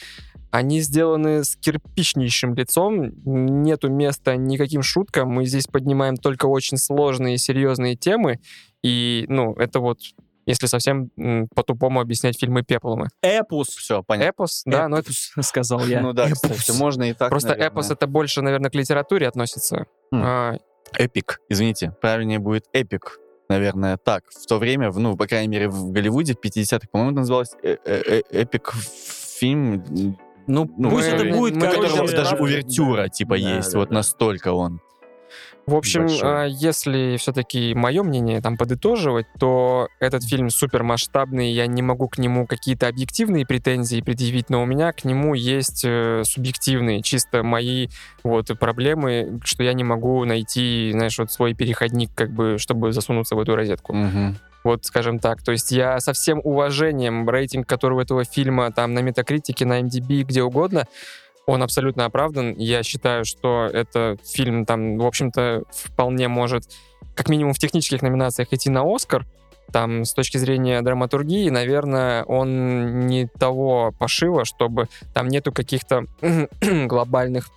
они сделаны с кирпичнейшим лицом, нету места никаким шуткам, мы здесь поднимаем только очень сложные, серьезные темы, и, ну, это вот, если совсем по-тупому объяснять фильмы Пеплумы. Эпус. Все, понятно. Эпос, да, но это Эпус, [LAUGHS] сказал я. Ну да, кстати, можно и так, просто наверное. эпос это больше, наверное, к литературе относится. Хм. А, Эпик, извините, правильнее будет эпик, наверное, так. В то время, ну, по крайней мере, в Голливуде в 50-х, по-моему, это называлось э- э- э- эпик фильм, Ну, Ну, пусть мы- это будет, мы у короче... даже да, увертюра, типа, Да, есть. да, вот да. настолько он. В общем, Большой. а, если все-таки мое мнение там подытоживать, то этот фильм супер масштабный, я не могу к нему какие-то объективные претензии предъявить, но у меня к нему есть э, субъективные, чисто мои вот проблемы, что я не могу найти, знаешь, вот свой переходник, как бы, чтобы засунуться в эту розетку. Мгм. Вот, скажем так. То есть я со всем уважением рейтинг, который у этого фильма там на Метакритике, на MDB, где угодно, он абсолютно оправдан. Я считаю, что это фильм там, в общем-то, вполне может как минимум в технических номинациях идти на Оскар. там с точки зрения драматургии, наверное, он не того пошива, чтобы там нету каких-то [CLEARS THROAT] глобальных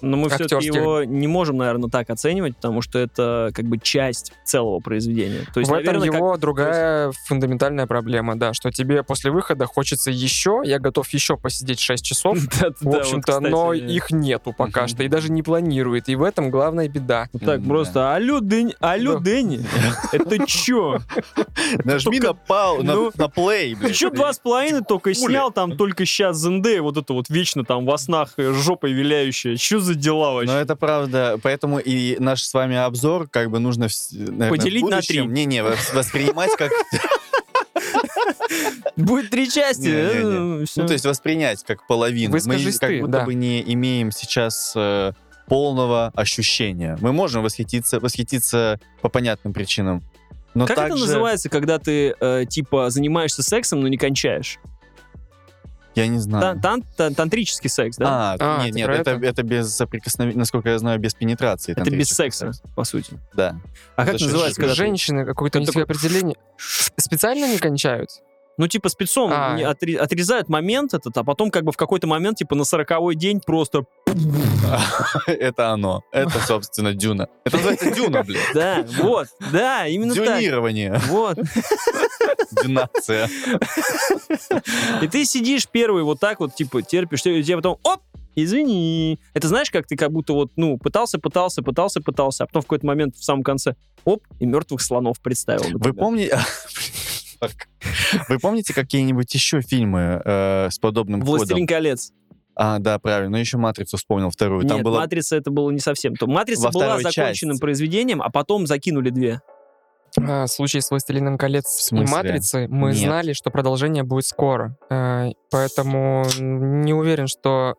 Но мы все-таки его не можем, наверное, так оценивать, потому что это как бы часть целого произведения. То есть, в этом наверное, как- его другая фундаментальная проблема, да, что тебе после выхода хочется еще, я готов еще посидеть 6 часов, [LAUGHS] в общем-то, но их нету пока что, и даже не планирует, и в этом главная беда. так просто, алло, Дэнни, алло, Да. Дэнни, это [LAUGHS] чё? Нажми на на, Ну, на play, Ты чё два с половиной только снял, там только сейчас Зендея, вот это вот вечно там во снах э, жопой виляющая. Чё за дела вообще? Но это правда, поэтому и наш с вами обзор как бы нужно наверное, Поделить на три. Не-не, вос- воспринимать как... Будет три части. Не-не-не. э, всё. Ну, то есть воспринять как половину. Мы Выскажись как ты, будто да. бы не имеем сейчас э, полного ощущения. Мы можем восхититься, восхититься по понятным причинам. Но Как это также- называется, когда ты, э, типа, занимаешься сексом, но не кончаешь? Я не знаю. Тан- тан- тан- Тантрический секс, да? А, А, нет, нет, это, это? это без соприкосновения, насколько я знаю, без пенетрации. это без секса, секс. по сути. Да. А как Это называется, же когда Женщины какое-то у них определение. Специально не кончают? Ну, типа, спецом А. отрезают момент этот, а потом как бы в какой-то момент, типа, на сороковой день просто... Это оно. Это, собственно, дюна. Это называется дюна, блядь. [LAUGHS] Да, вот, да, именно так. Дюнирование. Вот. Дюнация. И ты сидишь первый вот так вот, типа, терпишь, и тебе потом, оп, извини. Это знаешь, как ты как будто вот, ну, пытался, пытался, пытался, пытался, а потом в какой-то момент в самом конце, оп, и мертвых слонов представил. Вы например. [LAUGHS] помните... Вы помните какие-нибудь еще фильмы э, с подобным «Властелин ходом? колец». А, да, правильно. Ну, еще «Матрицу» вспомнил вторую. Там Нет, было... «Матрица» это было не совсем то. «Матрица» Во была законченным части. произведением, а потом закинули две. А, в случае с «Властелином колец» В и? «Матрицей» мы Нет. знали, что продолжение будет скоро. А, Поэтому не уверен, что...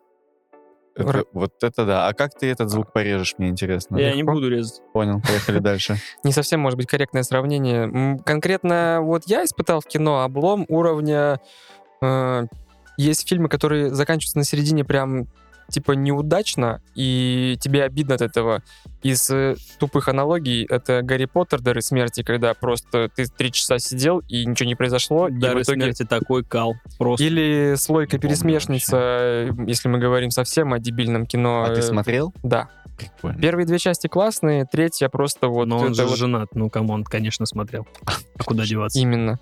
Это- вот это да. А как ты этот звук порежешь, мне интересно. Я не легко. буду резать. Понял, поехали дальше. [LAUGHS] не совсем, может быть, корректное сравнение. Конкретно вот я испытал в кино облом уровня... э, есть фильмы, которые заканчиваются на середине прям типа неудачно, и тебе обидно от этого. Из э, тупых аналогий это Гарри Поттер, Дары смерти, когда просто ты три часа сидел, и ничего не произошло, и Дары в итоге... смерти такой кал. Просто. Или «Сойка-пересмешница», э, если мы говорим совсем о дебильном кино. А ты э, смотрел? Да. Прикольно. Первые две части классные, третья просто вот... Но он же вот женат, ну, come on, конечно, смотрел. А куда деваться? Именно.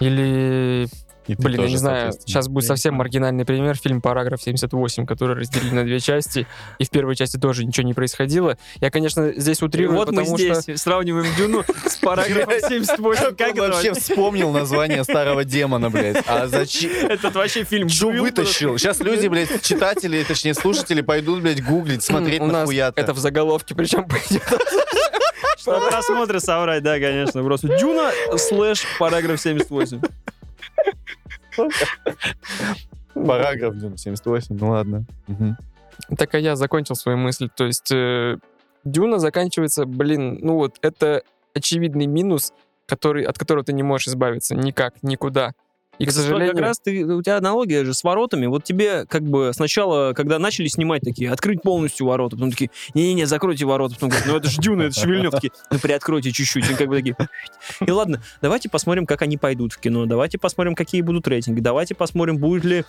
Или, И блин, я не знаю, сейчас будет совсем маргинальный пример, фильм «Параграф 78», который разделили на две части, и в первой части тоже ничего не происходило. Я, конечно, здесь И утрирую, вот мы потому здесь что... сравниваем Дюну с параграфом 78. Как он вообще вспомнил название старого демона, блядь? А зачем? Этот вообще фильм Что вытащил? Сейчас люди, блядь, читатели, точнее, слушатели пойдут, блядь, гуглить, смотреть у нас нахуя-то. это в заголовке, причем пойдет. Что на просмотре соврать, да, конечно. Просто Дюна слэш параграф 78. [LAUGHS] Параграф 78, ну ладно. Так а я закончил свою мысль. То есть э, Дюна заканчивается, блин, ну вот это очевидный минус, который, от которого ты не можешь избавиться никак, никуда. И, к Как сожалению... раз ты, у тебя аналогия же с воротами. Вот тебе как бы сначала, когда начали снимать такие, открыть полностью ворота, потом такие, не-не-не, закройте ворота. Потом говорят, ну это ж Дюна, это шевельнет. Такие, ну приоткройте чуть-чуть. И как бы такие, и ладно, давайте посмотрим, как они пойдут в кино. Давайте посмотрим, какие будут рейтинги. Давайте посмотрим, будет ли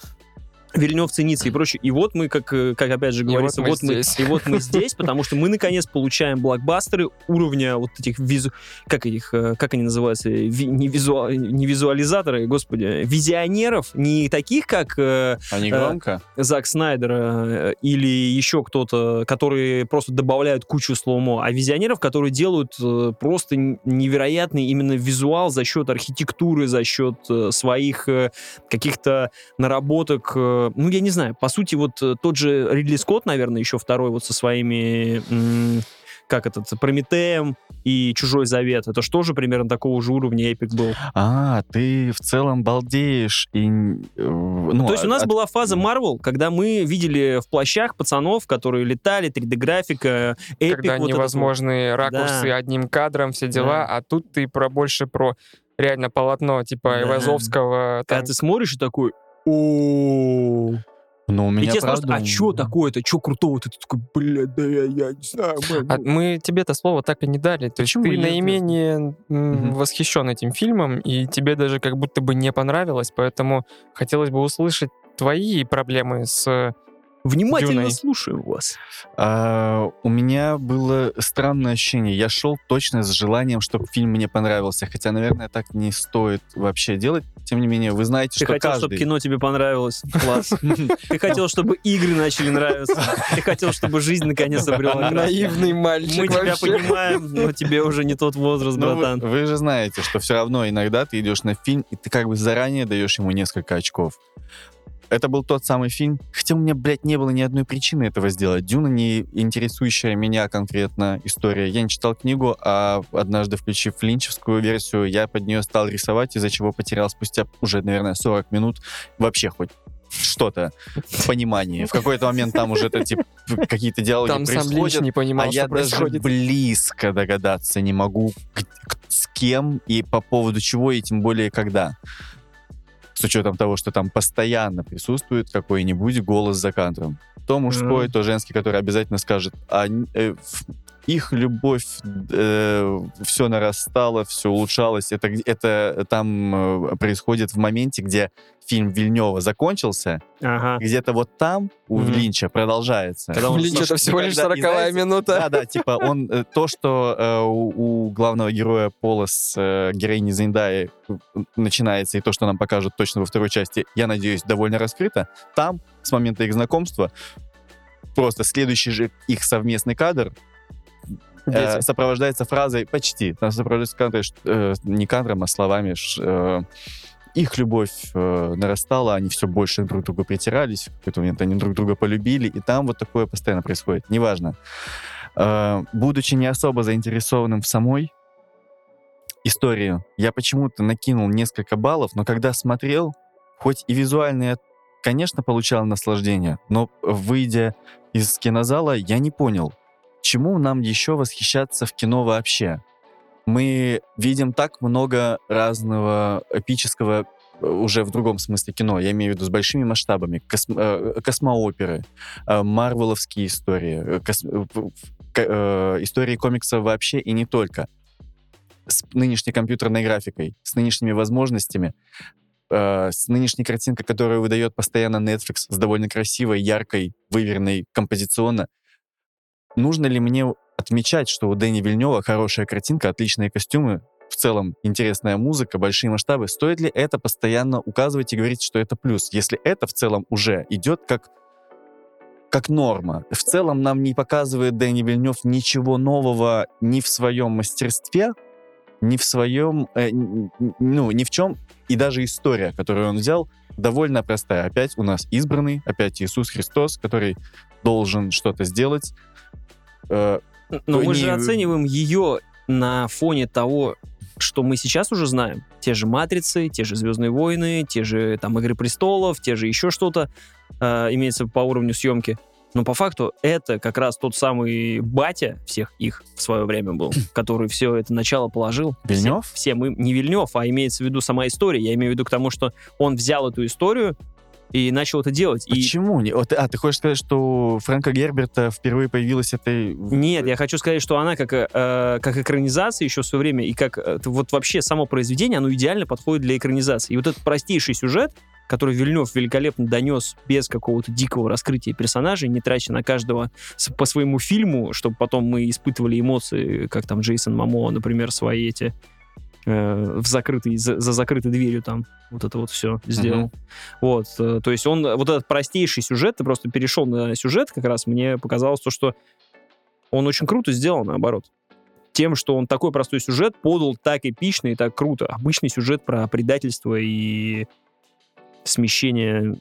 Вильнев ценится и прочее. И вот мы, как, э, как опять же говорится, вот вот мы мы, здесь. и вот мы здесь, потому что мы наконец получаем блокбастеры уровня вот этих визу... Как их, э, как они называются? Ви- Не, визуа- не визуализаторы, господи, визионеров, не таких, как э, А не Э, громко? Зак Снайдер э, или еще кто-то, которые просто добавляют кучу слоумо, а визионеров, которые делают э, просто невероятный именно визуал за счет архитектуры, за счет э, своих э, каких-то наработок. э, ну, я не знаю, по сути, вот э, тот же Ридли Скотт, наверное, еще второй вот со своими... как этот, Прометеем и Чужой Завет. Это что же примерно такого же уровня эпик был? А, ты в целом балдеешь. И, э, ну, То есть у нас от- была фаза Marvel, когда мы видели в плащах пацанов, которые летали, 3D-графика, эпик. когда вот этот невозможные ракурсы Да. одним кадром, все дела, а тут ты про больше про реально полотно, типа Да. Айвазовского. вот. Когда там, ты смотришь и такой, о Ну, у И меня тебе скажут, правда... а что такое-то, что крутого? Ты такой, блядь, да я, я не знаю. блядь, А ну». мы тебе-то слово так и не дали. То есть ты Я- наименее Мгм. восхищен этим фильмом, и тебе даже как будто бы не понравилось, поэтому хотелось бы услышать твои проблемы с... Внимательно Дюной. слушаю вас. А, у меня было странное ощущение. Я шел точно с желанием, чтобы фильм мне понравился. Хотя, наверное, так не стоит вообще делать. Тем не менее, вы знаете, Ты что хотел, каждый... чтобы кино тебе понравилось. Класс. [LAUGHS] Ты хотел, чтобы игры начали нравиться. Ты хотел, чтобы жизнь наконец обрела. [LAUGHS] Наивный мальчик Мы тебя понимаем, но тебе уже не тот возраст, Ну, братан. вы же знаете, что все равно иногда ты идешь на фильм, и ты как бы заранее даешь ему несколько очков. Это был тот самый фильм, хотя у меня, блядь, не было ни одной причины этого сделать. Дюна не интересующая меня конкретно история. Я не читал книгу, а однажды, включив линчевскую версию, я под нее стал рисовать, из-за чего потерял спустя уже, наверное, 40 минут вообще хоть что-то в понимании. В какой-то момент там уже это, типа, какие-то диалоги Там сам происходят, не понимал, а что я даже происходит. близко догадаться не могу, с кем и по поводу чего, и тем более когда. С учетом того, что там постоянно присутствует какой-нибудь голос за кадром. То мужской, Мгм. то женский, который обязательно скажет, а э, их любовь, все нарастало, все улучшалось. Это, это там э, происходит в моменте, где фильм Вильнева закончился, Ага. где-то вот там у Мгм. Линча продолжается. Когда он [LAUGHS] Линч это всего лишь когда- и 40 знаете, минута. Да, да, типа он э, то, что э, у, у главного героя Пола с э, героиней Зендаи э, начинается, и то, что нам покажут точно во второй части, я надеюсь, довольно раскрыто. Там, с момента их знакомства, просто следующий же их совместный кадр э, сопровождается фразой почти. Там сопровождается ш- э, не кадром, а словами. э, их любовь э, нарастала, они все больше друг к другу притирались, в какой-то момент они друг друга полюбили, и там вот такое постоянно происходит. Неважно. Э, будучи не особо заинтересованным в самой истории, я почему-то накинул несколько баллов, но когда смотрел, хоть и визуально я, конечно, получал наслаждение, но выйдя из кинозала, я не понял, чему нам еще восхищаться в кино вообще. Мы видим так много разного эпического э, уже в другом смысле кино, я имею в виду с большими масштабами, косм- э, космооперы, э, марвеловские истории, кос- э, истории комиксов вообще и не только. С нынешней компьютерной графикой, с нынешними возможностями, э, с нынешней картинкой, которую выдает постоянно Netflix, с довольно красивой, яркой, выверенной композиционно. Нужно ли мне отмечать, что у Дэни Вильнева хорошая картинка, отличные костюмы, в целом интересная музыка, большие масштабы? Стоит ли это постоянно указывать и говорить, что это плюс, если это в целом уже идет как как норма. В целом нам не показывает Дэнни Вильнев ничего нового ни в своем мастерстве, ни в своем, э, ну, ни в чем. И даже история, которую он взял, довольно простая. Опять у нас избранный, опять Иисус Христос, который должен что-то сделать. Э, Но мы не- же оцениваем ее на фоне того, что мы сейчас уже знаем. Те же «Матрицы», те же «Звездные войны», те же там «Игры престолов», те же еще что-то э, имеется по уровню съемки. Но по факту это как раз тот самый батя всех их в свое время был, [COUGHS] который все это начало положил. Вильнев? Все, все мы, не Вильнев, а имеется в виду сама история. Я имею в виду к тому, что он взял эту историю и начал это делать. И Почему? не- Вот, а, ты хочешь сказать, что Фрэнка Герберта впервые появилась эта... Нет, я хочу сказать, что она как, э, как экранизация еще в свое время, и как э, вот вообще само произведение, оно идеально подходит для экранизации. И вот этот простейший сюжет, который Вильнев великолепно донес без какого-то дикого раскрытия персонажей, не трача на каждого по своему фильму, чтобы потом мы испытывали эмоции, как там Джейсон Мамо, например, свои эти э, в закрытой, за, за закрытой дверью там вот это вот все сделал. Мгм. Вот, э, то есть он, вот этот простейший сюжет, ты просто перешел на сюжет, как раз мне показалось то, что он очень круто сделал, наоборот. Тем, что он такой простой сюжет подал так эпично и так круто. Обычный сюжет про предательство и смещение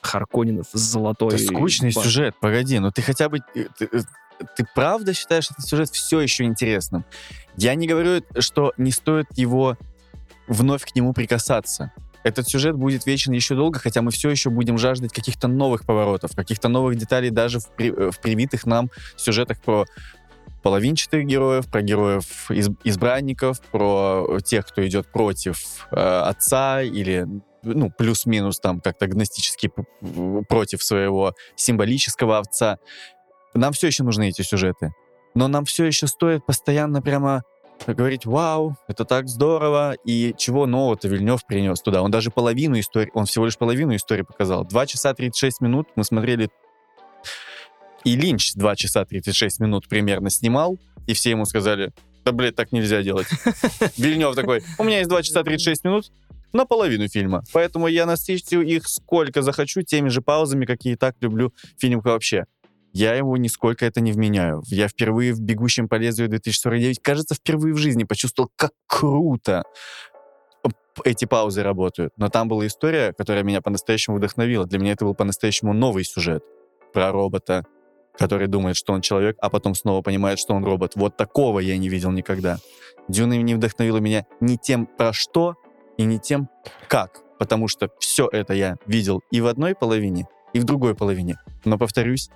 Харконинов с золотой... Это скучный башней. сюжет, погоди, ну ты хотя бы... Ты, э, ты правда считаешь этот сюжет все еще интересным? Я не говорю, что не стоит его вновь к нему прикасаться. Этот сюжет будет вечен еще долго, хотя мы все еще будем жаждать каких-то новых поворотов, каких-то новых деталей даже в, при- э, в привитых нам сюжетах про половинчатых героев, про героев из- избранников, про тех, кто идет против э, отца или ну, плюс-минус там как-то гностически против своего символического овца. Нам все еще нужны эти сюжеты. Но нам все еще стоит постоянно прямо говорить, вау, это так здорово, и чего нового-то Вильнев принес туда. Он даже половину истории, он всего лишь половину истории показал. 2 часа 36 минут мы смотрели, и Линч 2 часа 36 минут примерно снимал, и все ему сказали, да, блядь, так нельзя делать. [LAUGHS] Вильнев такой, у меня есть 2 часа 36 минут, на половину фильма. Поэтому я насыщу их сколько захочу, теми же паузами, какие так люблю в фильмах вообще. Я его нисколько это не вменяю. Я впервые в «Бегущем по лезвию 2049», кажется, впервые в жизни почувствовал, как круто эти паузы работают. Но там была история, которая меня по-настоящему вдохновила. Для меня это был по-настоящему новый сюжет про робота, который думает, что он человек, а потом снова понимает, что он робот. Вот такого я не видел никогда. Дюна не вдохновила меня ни тем, про что, и не тем, как. Потому что все это я видел и в одной половине, и в другой половине. Но, повторюсь,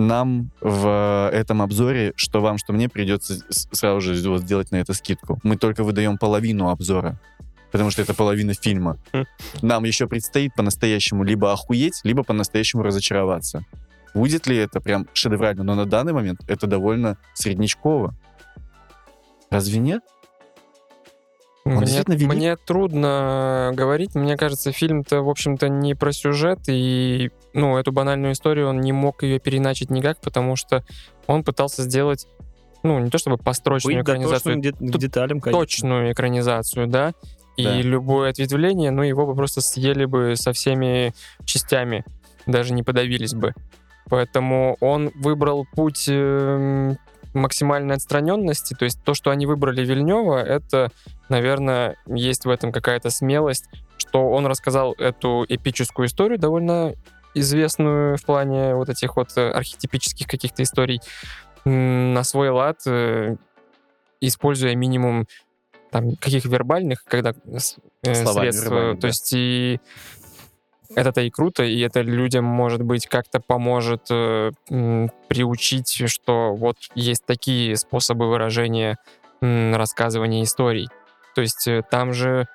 нам в этом обзоре, что вам, что мне, придется сразу же вот сделать на это скидку. Мы только выдаем половину обзора, потому что это половина фильма. [LAUGHS] Нам еще предстоит по-настоящему либо охуеть, либо по-настоящему разочароваться. Будет ли это прям шедеврально? Но на данный момент это довольно среднячково. Разве нет? Он Мне, мне трудно говорить. Мне кажется, фильм-то, в общем-то, не про сюжет, и, ну, эту банальную историю он не мог ее переначить никак, потому что он пытался сделать, ну, не то чтобы построчную Быть экранизацию, де- деталям, конечно. точную экранизацию, да, и Да. любое ответвление, ну, его бы просто съели бы со всеми частями, даже не подавились бы. Поэтому он выбрал путь эм, максимальной отстраненности, то есть то, что они выбрали Вильнева, это, наверное, есть в этом какая-то смелость, что он рассказал эту эпическую историю, довольно известную в плане вот этих вот э, архетипических каких-то историй, на свой лад, э, используя минимум там каких вербальных, когда э, средств, э, вербальных, то да. есть и это-то и круто, и это людям, может быть, как-то поможет э, приучить, что вот есть такие способы выражения м, рассказывания историй. То есть э, там же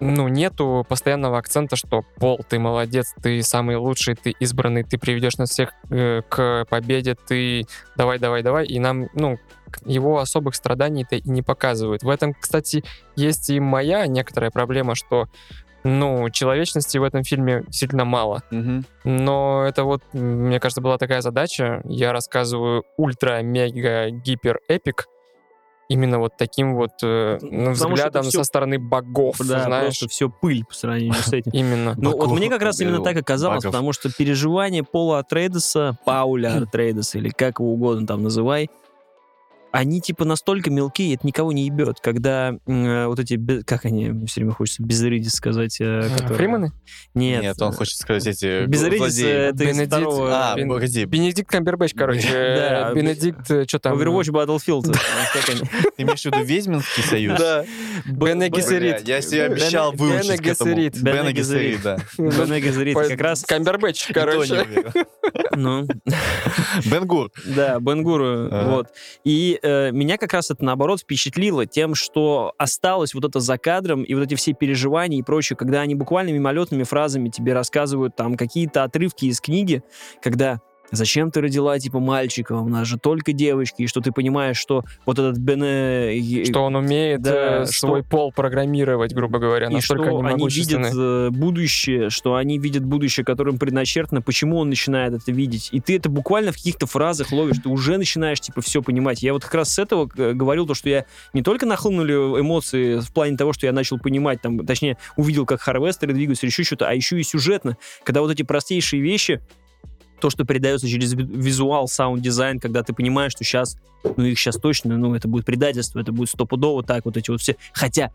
ну, нету постоянного акцента, что Пол, ты молодец, ты самый лучший, ты избранный, ты приведешь нас всех э, к победе, ты давай, давай, давай. И нам, ну, его особых страданий-то и не показывают. В этом, кстати, есть и моя некоторая проблема, что ну, человечности в этом фильме действительно мало. Мгм. Но это вот, мне кажется, была такая задача. Я рассказываю ультра-мега-гипер-эпик именно вот таким вот э, ну, что взглядом со стороны богов, Да, знаешь. просто все пыль по сравнению с этим. Именно. Ну, вот мне как раз именно так и казалось, багов. потому что переживания Пола Атрейдеса, Пауля [CLEARS THROAT] Атрейдеса, или как его угодно там называй, они типа настолько мелкие, это никого не ебет, когда э, вот эти, как они, все время хочется безрыдис сказать. э, которые- Фриманы? Нет. Нет, он хочет сказать эти Безрыдис злодеи. это из Бенедикт. второго... А, Бен- погоди, Бенедикт Камбербэтч, короче. [LAUGHS] Да, э, Бенедикт, что там? Overwatch Battlefield. э, ты имеешь в виду Ведьминский союз? Да. Бене Гессерит. Я себе обещал выучить к этому. Бене Гессерит, да. Бене Гессерит, как раз... Камбербэтч, короче. Ну, [LAUGHS] Бенгур. Да, Бенгуру, Ага. вот. И э, меня как раз это, наоборот, впечатлило тем, что осталось вот это за кадром, и вот эти все переживания и прочее, когда они буквально мимолетными фразами тебе рассказывают там какие-то отрывки из книги, когда Зачем ты родила, типа, мальчика? У нас же только девочки. И что ты понимаешь, что вот этот Бене... е- Что он умеет Да, э, что- свой пол программировать, грубо говоря, и что они они видят э, будущее, что они видят будущее, которым предначертано, почему он начинает это видеть. И ты это буквально в каких-то фразах ловишь, ты уже начинаешь, типа, все понимать. Я вот как раз с этого э, говорил, то, что я не только нахлынули эмоции в плане того, что я начал понимать, там, точнее, увидел, как харвестеры двигаются или еще что-то, а еще и сюжетно, когда вот эти простейшие вещи, то, что передается через ви- визуал, саунд-дизайн, когда ты понимаешь, что сейчас, ну, их сейчас точно, ну, это будет предательство, это будет стопудово так, вот эти вот все. Хотя,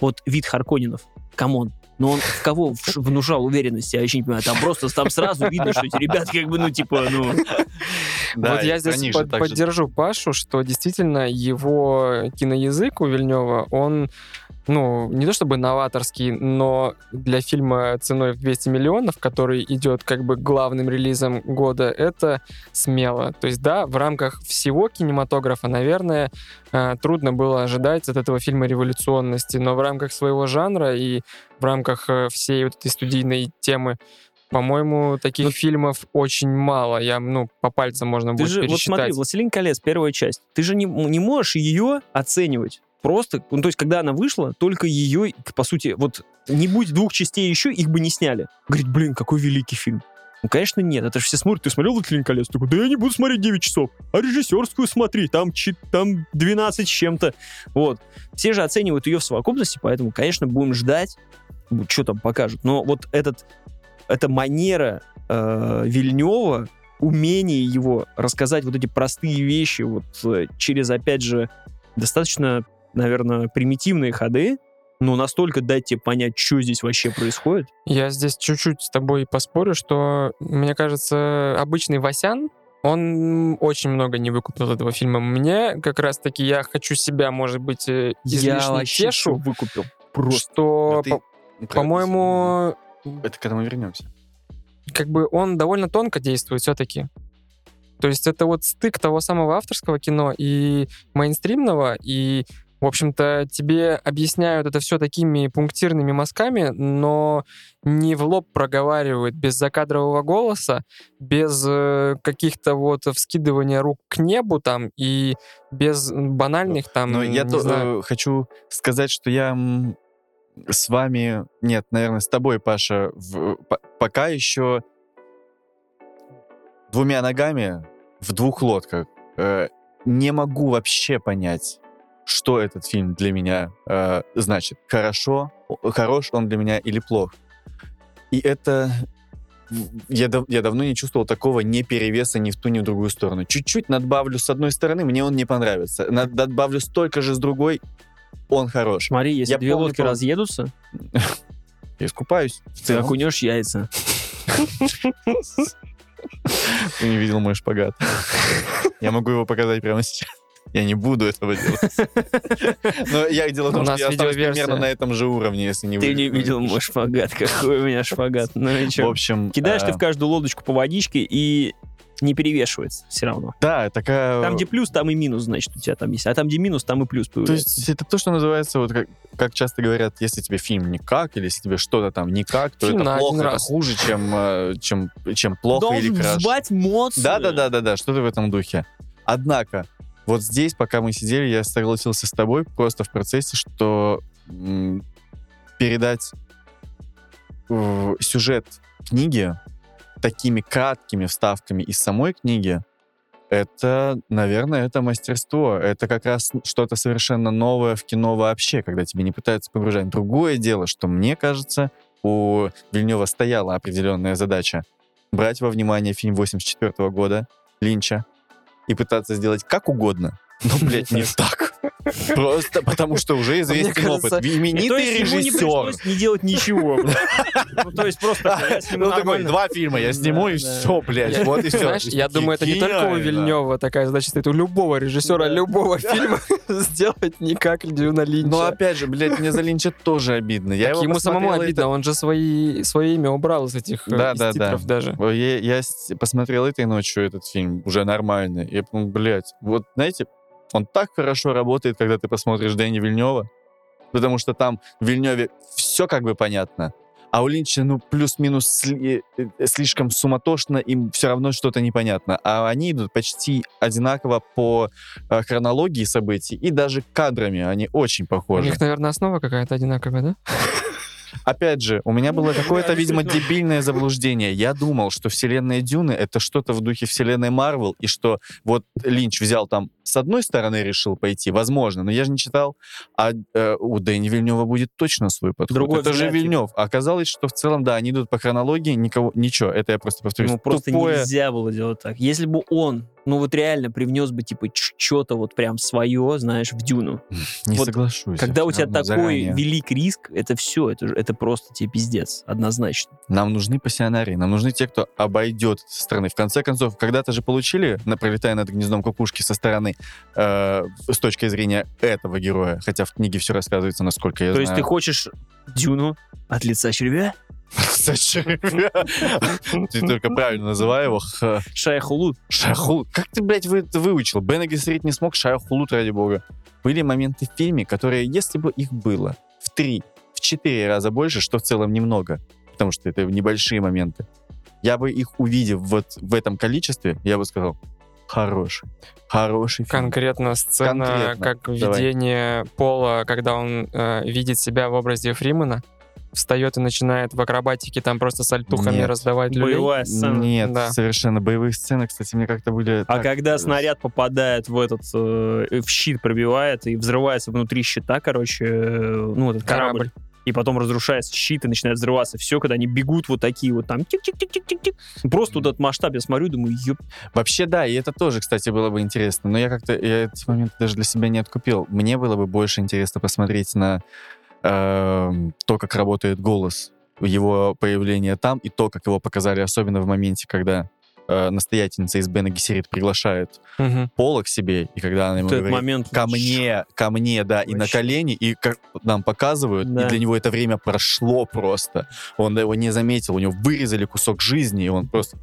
вот вид Харконинов, come on, но он в кого внушал уверенность, я вообще не понимаю, там просто, там сразу видно, что эти ребята как бы, ну, типа, ну... Да, вот я здесь под- так же- поддержу Пашу, что действительно его киноязык у Вильнева, он ну, не то чтобы новаторский, но для фильма ценой в 200 миллионов, который идет как бы главным релизом года, это смело. То есть, да, в рамках всего кинематографа, наверное, э, трудно было ожидать от этого фильма революционности, но в рамках своего жанра и в рамках э, всей вот этой студийной темы по-моему, таких Ну, фильмов очень мало. Я, ну, по пальцам можно Ты будет же, вот пересчитать. смотри, «Властелин колец», первая часть. Ты же не, не можешь ее оценивать. Просто, ну, то есть, когда она вышла, только ее, по сути, вот не будь двух частей еще, их бы не сняли. Говорит, блин, какой великий фильм. Ну, конечно, нет. Это же все смотрят. Ты смотрел «Властелин колец»? Такой, да я не буду смотреть 9 часов. А режиссерскую смотри, там, чи- там 12 с чем-то. Вот. Все же оценивают ее в совокупности, поэтому, конечно, будем ждать, что там покажут. Но вот этот, эта манера э, Вильнева, умение его рассказать вот эти простые вещи вот э, через, опять же, достаточно, наверное, примитивные ходы, но настолько дать тебе понять, что здесь вообще происходит. Я здесь чуть-чуть с тобой поспорю, что, мне кажется, обычный Васян, он очень много не выкупил этого фильма. Мне как раз-таки я хочу себя, может быть, э, излишне тешу, выкупил. Просто. что, Ты- по- Ну, по-моему, Это когда мы вернемся. как бы он довольно тонко действует все-таки. То есть это вот стык того самого авторского кино и мейнстримного, и, в общем-то, тебе объясняют это все такими пунктирными мазками, но не в лоб проговаривают, без закадрового голоса, без э, каких-то вот вскидывания рук к небу там и без банальных там, Но я не то- знаю, э, хочу сказать, что я с вами, нет, наверное, с тобой, Паша, в- по- пока еще двумя ногами в двух лодках. Э, не могу вообще понять, что этот фильм для меня э, значит. Хорошо, хорош он для меня или плох. И это... Я, дав- я давно не чувствовал такого не перевеса ни в ту, ни в другую сторону. Чуть-чуть надбавлю с одной стороны, мне он не понравится. Над- Надбавлю столько же с другой, он хорош. Смотри, если Я две помню, лодки помню. разъедутся, Я [LAUGHS] искупаюсь. Ты окунешь яйца. [LAUGHS] Ты не видел мой шпагат. [LAUGHS] Я могу его показать прямо сейчас. Я не буду этого делать. [LAUGHS] Но я дело в том, что я примерно на этом же уровне, если не Ты не видел мой шпагат. Какой у меня шпагат. Ну и В общем... Кидаешь ты э, в каждую лодочку по водичке и не перевешивается все равно. Да, такая... Там, где плюс, там и минус, значит, у тебя там есть. А там, где минус, там и плюс То появляется. есть это то, что называется, вот как, как часто говорят, если тебе фильм никак, или если тебе что-то там никак, то Фильм это плохо, это раз. хуже, чем, э, чем, чем плохо или Должен хорошо. взбать эмоции. Да, да, да, да, да, что-то в этом духе. Однако, вот здесь, пока мы сидели, я согласился с тобой просто в процессе, что м, передать э, сюжет книги такими краткими вставками из самой книги, это, наверное, это мастерство. Это как раз что-то совершенно новое в кино вообще, когда тебе не пытаются погружать. Другое дело, что мне кажется, у Вильнева стояла определенная задача брать во внимание фильм 84 года Линча и пытаться сделать как угодно, но, блядь, не [LAUGHS] так. Просто потому что уже известен кажется, опыт. Именитый режиссер. не делать ничего. Ну, то есть просто [LAUGHS] Ну, такой, два фильма я сниму, Да, и да. все, блядь, вот и все. Знаешь, я думаю, это не только у Вильнева такая задача стоит, у любого режиссера, Да. любого фильма [LAUGHS] сделать не как Дюна Линча. Но опять же, блядь, мне за Линча тоже обидно. Я ему самому обидно, он же свои, свое имя убрал из этих э, Да, из да, да. титров даже. это- Я, я посмотрел этой ночью этот фильм, уже нормально. И я подумал, блядь, вот знаете, он так хорошо работает, когда ты посмотришь Дэни Вильнева, потому что там в Вильневе все как бы понятно, а у Линча, ну, плюс-минус сли- э, слишком суматошно, им все равно что-то непонятно. А они идут почти одинаково по э, хронологии событий и даже кадрами они очень У похожи. них, наверное, основа какая-то одинаковая, да? [LAUGHS] Опять же, у меня было какое-то, видимо, дебильное заблуждение. Я думал, что вселенная Дюны — это что-то в духе вселенной Марвел, и что вот Линч взял там с одной стороны решил пойти, возможно, но я же не читал, а э, у Дэни Вильнева будет точно свой подход. Другой это же. Вильнев. Оказалось, что в целом, да, они идут по хронологии, никого, ничего. Это я просто повторюсь. Ему просто Тупое. нельзя было делать так. Если бы он, ну вот реально привнес бы, типа, что-то вот прям свое, знаешь, в Дюну. [LAUGHS] Не вот соглашусь. Когда у тебя такой заранее. велик риск, это все, это, это просто тебе пиздец, однозначно. Нам нужны пассионарии, нам нужны те, кто обойдет со стороны. В конце концов, когда-то же получили, на, пролетая над гнездом кукушки со стороны, э, с точки зрения этого героя. Хотя в книге все рассказывается, насколько я То есть ты знаю. хочешь Дюну от лица червя? Ты только правильно называй его. Х- Шая Хулут. Шахул. Как ты, блядь, это выучил? Бен Гессерит не смог, Шахулут, ради бога. Были моменты в фильме, которые, если бы их было в три, в четыре раза больше, что в целом немного, потому что это небольшие моменты, я бы их увидев вот в этом количестве, я бы сказал, хороший, хороший фильм. Конкретно сцена, Конкретно. как Давай. видение Пола, когда он э, видит себя в образе Фримена, встает и начинает в акробатике там просто сальтухами Нет. раздавать люлей. Боевая сцена. Нет, Да. совершенно. Боевые сцены, кстати, мне как-то были... А так, когда э, снаряд попадает в этот, э, в щит пробивает и взрывается внутри щита, короче, э, ну, этот корабль, Корабль. и потом разрушается щит и начинает взрываться все, когда они бегут вот такие вот там тик-тик-тик-тик-тик. Просто вот этот масштаб я смотрю, думаю, ёп, Вообще, да, и это тоже, кстати, было бы интересно. Но я как-то я эти моменты даже для себя не откупил. Мне было бы больше интересно посмотреть на эм, то, как работает голос, его появление там, и то, как его показали, особенно в моменте, когда э, настоятельница из Бене Гессерит приглашает Мгм. Пола к себе, и когда она ему этот говорит, момент. ко мне, ко мне, да, и на Вообще. колени, и как нам показывают, Да. и для него это время прошло просто. Он его не заметил, у него вырезали кусок жизни, и он просто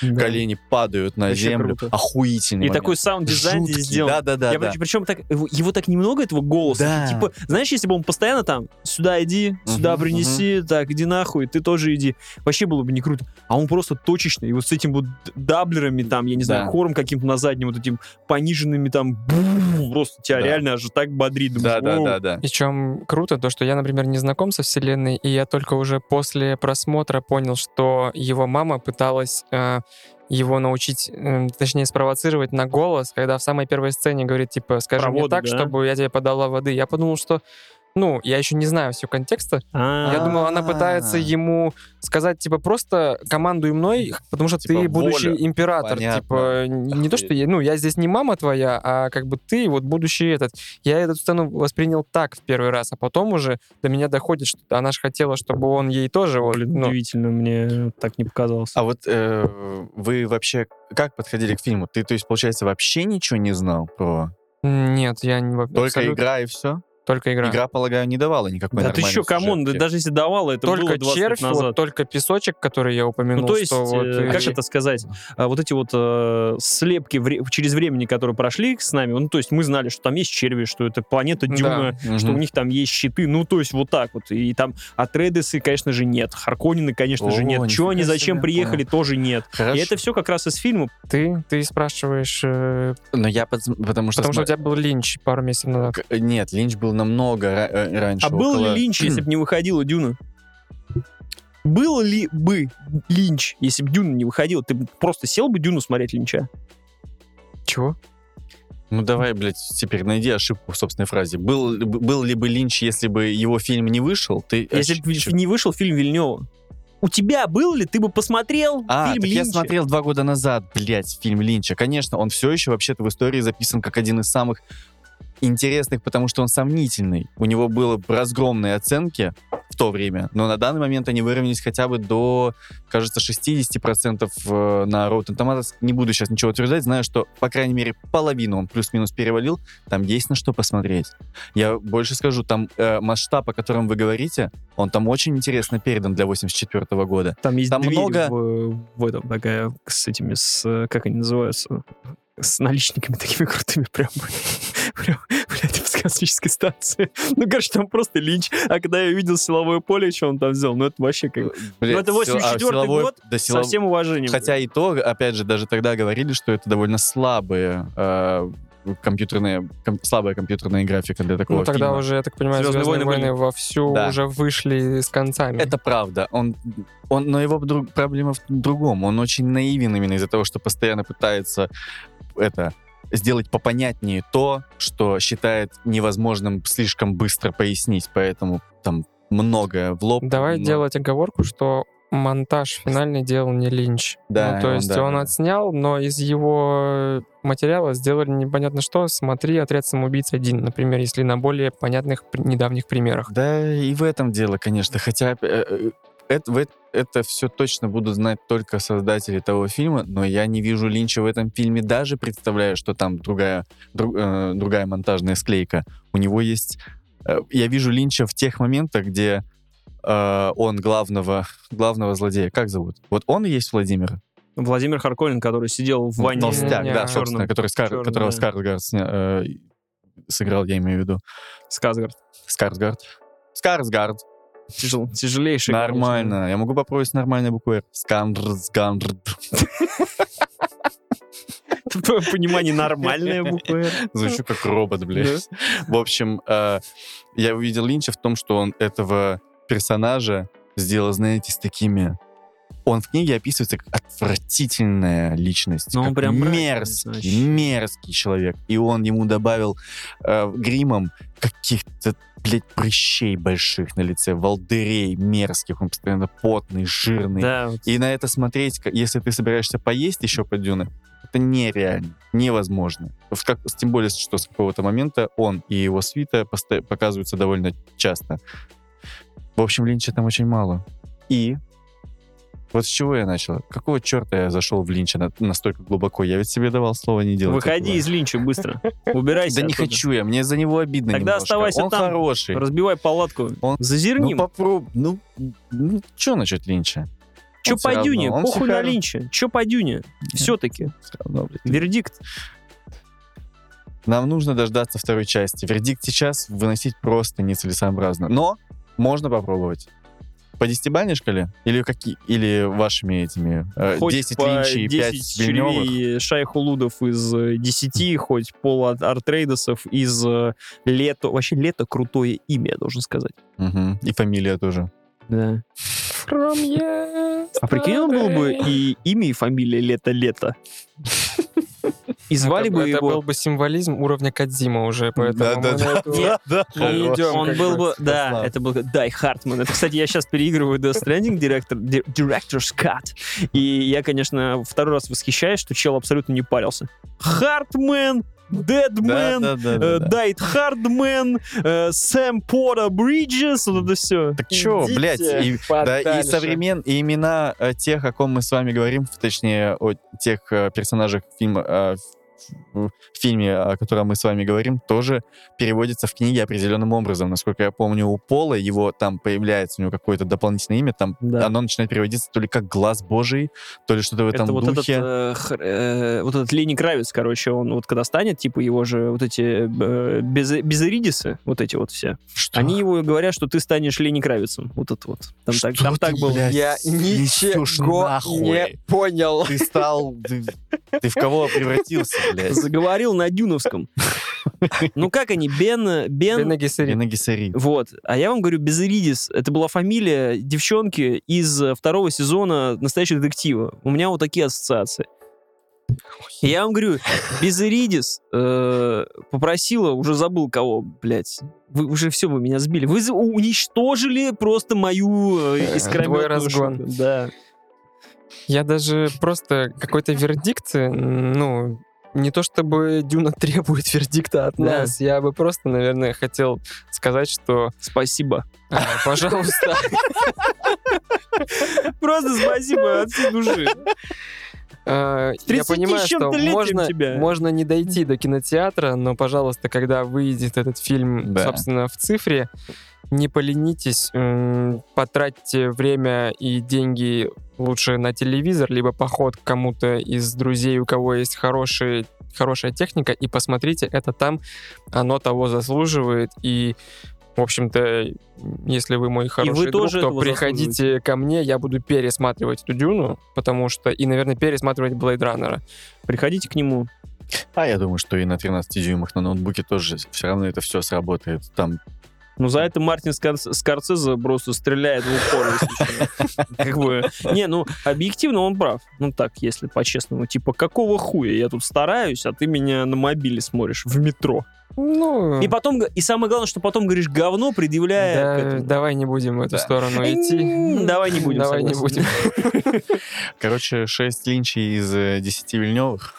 Да. колени падают на Вообще землю. круто. Охуительный И момент. такой саунд-дизайн здесь сделан. Да-да-да. Я да. причем, так, его, его так немного, этого голоса. Да. Типа, знаешь, если бы он постоянно там, сюда иди, сюда Мгм, принеси, так, иди нахуй, ты тоже иди. Вообще было бы не круто. А он просто точечный. И вот с этим вот даблерами там, я не знаю, Да. хором каким-то на заднем, вот этим пониженными там, бу, просто тебя Да. реально аж так бодрит. Думаешь, «Воу». Да-да-да-да. И чем круто, то, что я, например, не знаком со вселенной, и я только уже после просмотра понял, что его мама пыталась э, его научить, э, точнее, спровоцировать на голос, когда в самой первой сцене говорит, типа, скажи Про мне так, да? чтобы я тебе подала воды. Я подумал, что, ну, я еще не знаю всего контекста. Я думал, она пытается ему сказать, типа, просто командуй мной, потому что Типа, ты будущий воля. император. Понятно. Типа, не то, что я, ну, я здесь не мама твоя, а как бы ты вот будущий этот. Я эту сцену воспринял так в первый раз, а потом уже до меня доходит, что она же хотела, чтобы он ей тоже... вот, Блин, ну, удивительно, мне так не показалось. А вот э, вы вообще как подходили к фильму? Ты, то есть, получается, вообще ничего не знал про... Нет, я не... Только абсолютно- игра и все? Только игра. Игра, полагаю, не давала никакой Да ты еще, come on, да сюжетки. даже если давала, это было только 20 червь, лет назад. вот, только песочек, который я упомянул. Ну, то есть, что вот, э, и- как это сказать, а, вот эти вот э, слепки вре- через времени, которые прошли с нами, ну, то есть мы знали, что там есть черви, что это планета Да. Дюна, что у Мгм. них там есть щиты, ну, то есть вот так вот. И там Атрейдесы, конечно же, нет. Харконины, конечно же, О, нет. Чего они, зачем приехали, тоже нет. Хорошо. И это все как раз из фильма. Ты, ты спрашиваешь, э, Но я... под- Потому что... потому что у тебя был Линч пару месяцев назад. К- Нет, Линч был намного ра- э, раньше. А был около- ли Линч, если бы не выходила Дюна? Был ли бы Линч, если бы Дюна не выходила? Ты бы просто сел бы Дюну смотреть Линча? Чего? Ну давай, блядь, теперь найди ошибку в собственной фразе. Был, ли бы- был ли бы Линч, если бы его фильм не вышел? Ты... Если бы не вышел фильм Вильнева. У тебя был ли, ты бы посмотрел А, фильм так я Линча? смотрел два года назад, блядь, фильм Линча. Конечно, он все еще вообще-то в истории записан как один из самых интересных, потому что он сомнительный. У него было разгромные оценки в то время, но на данный момент они выровнялись хотя бы до, кажется, 60% э, на Rotten Tomatoes. Не буду сейчас ничего утверждать, знаю, что, по крайней мере, половину он плюс-минус перевалил. Там есть на что посмотреть. Я больше скажу, там э, масштаб, о котором вы говорите, он там очень интересно передан для 84 года. Там есть Там дверь много- в, в этом такая с этими, с, как они называются, с наличниками такими крутыми, прям, прям, блядь, в космической станции. [LAUGHS] Ну, короче, там просто линч. А когда я увидел силовое поле, что он там взял, ну, это вообще как... Блядь, Ну, это сил- а 84-й силовой- год, да, Со силов- всем уважением. Хотя и то, опять же, даже тогда говорили, что это довольно слабые э, компьютерные, ком- слабая компьютерная графика для такого Ну, тогда фильма. уже, я так понимаю, «Звездные «Звездные войны» войны» вовсю Да. уже вышли с концами. Это правда. Он, он, но его друг- проблема в другом. Он очень наивен именно из-за того, что постоянно пытается это сделать попонятнее то, что считает невозможным слишком быстро пояснить. Поэтому там многое в лоб. Давай но- делать оговорку, что монтаж финальный делал не Линч. Да, ну, то он, есть да, он да. отснял, но из его материала сделали непонятно что. Смотри «Отряд самоубийц 1», например, если на более понятных недавних примерах. Да, и в этом дело, конечно. Хотя, э, э, это, это все точно будут знать только создатели того фильма, но я не вижу Линча в этом фильме, даже представляю, что там другая, дру- э, другая монтажная склейка. У него есть... э, я вижу Линча в тех моментах, где э, он главного, главного злодея. Как зовут? Вот он и есть Владимир. Владимир Харколин, который сидел в ванне. Толстяк, да, собственно, который Скар- Чёрный, которого. Скарсгард э, сыграл, я имею в виду. Сказгард. Скарсгард. Скарсгард. Тяжел, тяжелейший. Нормально. Я могу попробовать с нормальной буквой R. Скарсгард. конечно. В понимании нормальная буква «Р». Звучу как робот, блядь. В общем, э, я увидел Линча в том, что он этого персонажа сделал, знаете, с такими... Он в книге описывается как отвратительная личность, Ну, он как прям мерзкий, мерзкий человек. И он ему добавил э, гримом каких-то, блядь, прыщей больших на лице, волдырей мерзких. Он постоянно потный, жирный. Да. И на это смотреть, если ты собираешься поесть еще по Дюне, это нереально, невозможно. Как- тем более, что с какого-то момента он и его свита показываются довольно часто. В общем, Линча там очень мало. И вот с чего я начал? Какого черта я зашел в Линча на- настолько глубоко? Я ведь себе давал слово не делать. Выходи этого. из линча быстро. [LAUGHS] Убирайся. Да не хочу я, мне за него обидно Тогда оставайся Он там. хороший. Разбивай палатку. Он- Зазерним. Ну, попробуй. Ну, ну что насчет Линча? Че он по дюне? он Похуй на линча. Че по дюне? Все-таки. Вердикт. Нам нужно дождаться второй части. Вердикт сейчас выносить просто нецелесообразно. Но можно попробовать. По десятибалльной шкале? Или, какие, или вашими этими? э, Хоть 10 по Линчей и 5 10 Вильнёвых? червей шайхулудов из э, 10, хоть пол Артрейдосов из э, Лето. Вообще Лето крутое имя, я должен сказать. Мгм. И фамилия тоже. Да. From. А прикинь, он был бы и имя, и фамилия Лето-Лето. И звали это, бы это был его... бы символизм уровня Кадзима уже, поэтому на эту- Нет, да, не идем. Он был бы, да, это был Дай Хартман. Это, кстати, я сейчас переигрываю Death Stranding директор, ди- Director's Cut. И я, конечно, второй раз восхищаюсь, что чел абсолютно не парился. Хартман, Дедмен, да, да, да, да. Дайт Хардмен, Сэм Пота Бриджес, вот это все. Так чё, Идите блядь, и, да, и современ, и имена э, тех, о ком мы с вами говорим, точнее, о тех э, персонажах фильма, э, в, фильме, о котором мы с вами говорим, тоже переводится в книге определенным образом. Насколько я помню, у Пола его там появляется, у него какое-то дополнительное имя, там Да. оно начинает переводиться то ли как «Глаз Божий», то ли что-то в этом Это вот этот, духе. э, хр- э, вот этот Лени Кравец, короче, он вот когда станет, типа его же вот эти э, без, безыридисы, вот эти вот все, Что? они его говорят, что ты станешь Лени Кравицем. Вот это вот. Там так, Что там ты, так было. блядь, Я ничего нахуй? не понял. Ты стал... Ты, ты в кого превратился, блядь? [LAUGHS] Заговорил на дюновском. Ну как они? Бен... Бен... Бене Гессерит. Бена Гессерит. Вот. А я вам говорю, Безыридис. Это была фамилия девчонки из э, второго сезона «Настоящего детектива». У меня вот такие ассоциации. Я вам говорю, Безыридис э, попросила, уже забыл кого, блядь. Вы уже все, вы меня сбили. Вы уничтожили просто мою э, Твой искрометную разгон. шутку. Да. Я даже просто какой-то вердикт, м, ну, не то чтобы Дюна [LAUGHS] требует вердикта от Да. нас, я бы просто, наверное, хотел сказать, что, Спасибо. а, пожалуйста, Просто спасибо от всей души. А, я 30 понимаю, что можно, тебя. можно не дойти до кинотеатра, но, пожалуйста, когда выйдет этот фильм, Да. собственно, в цифре, не поленитесь, потратьте время и деньги лучше на телевизор, либо поход к кому-то из друзей, у кого есть хорошие, хорошая техника, и посмотрите это там, оно того заслуживает, и в общем-то, если вы мой хороший друг, тоже то этого приходите ко мне, я буду пересматривать эту Дюну, потому что, и, наверное, пересматривать Блейд Раннера. Приходите к нему. А я думаю, что и на 13 дюймах на ноутбуке тоже все равно это все сработает. Там Ну, за это Мартин Скор- Скорсезе просто стреляет в упор, если что. Как бы, не, ну, объективно он прав. Ну, так, если по-честному. Типа, какого хуя? Я тут стараюсь, а ты меня на мобиле смотришь в метро. Ну, И потом, и самое главное, что потом говоришь говно, предъявляя... да, давай не будем в эту Да. сторону идти. [LAUGHS] Давай не будем. Давай не будем. [LAUGHS] Короче, 6 линчей из э, 10 Вильневых.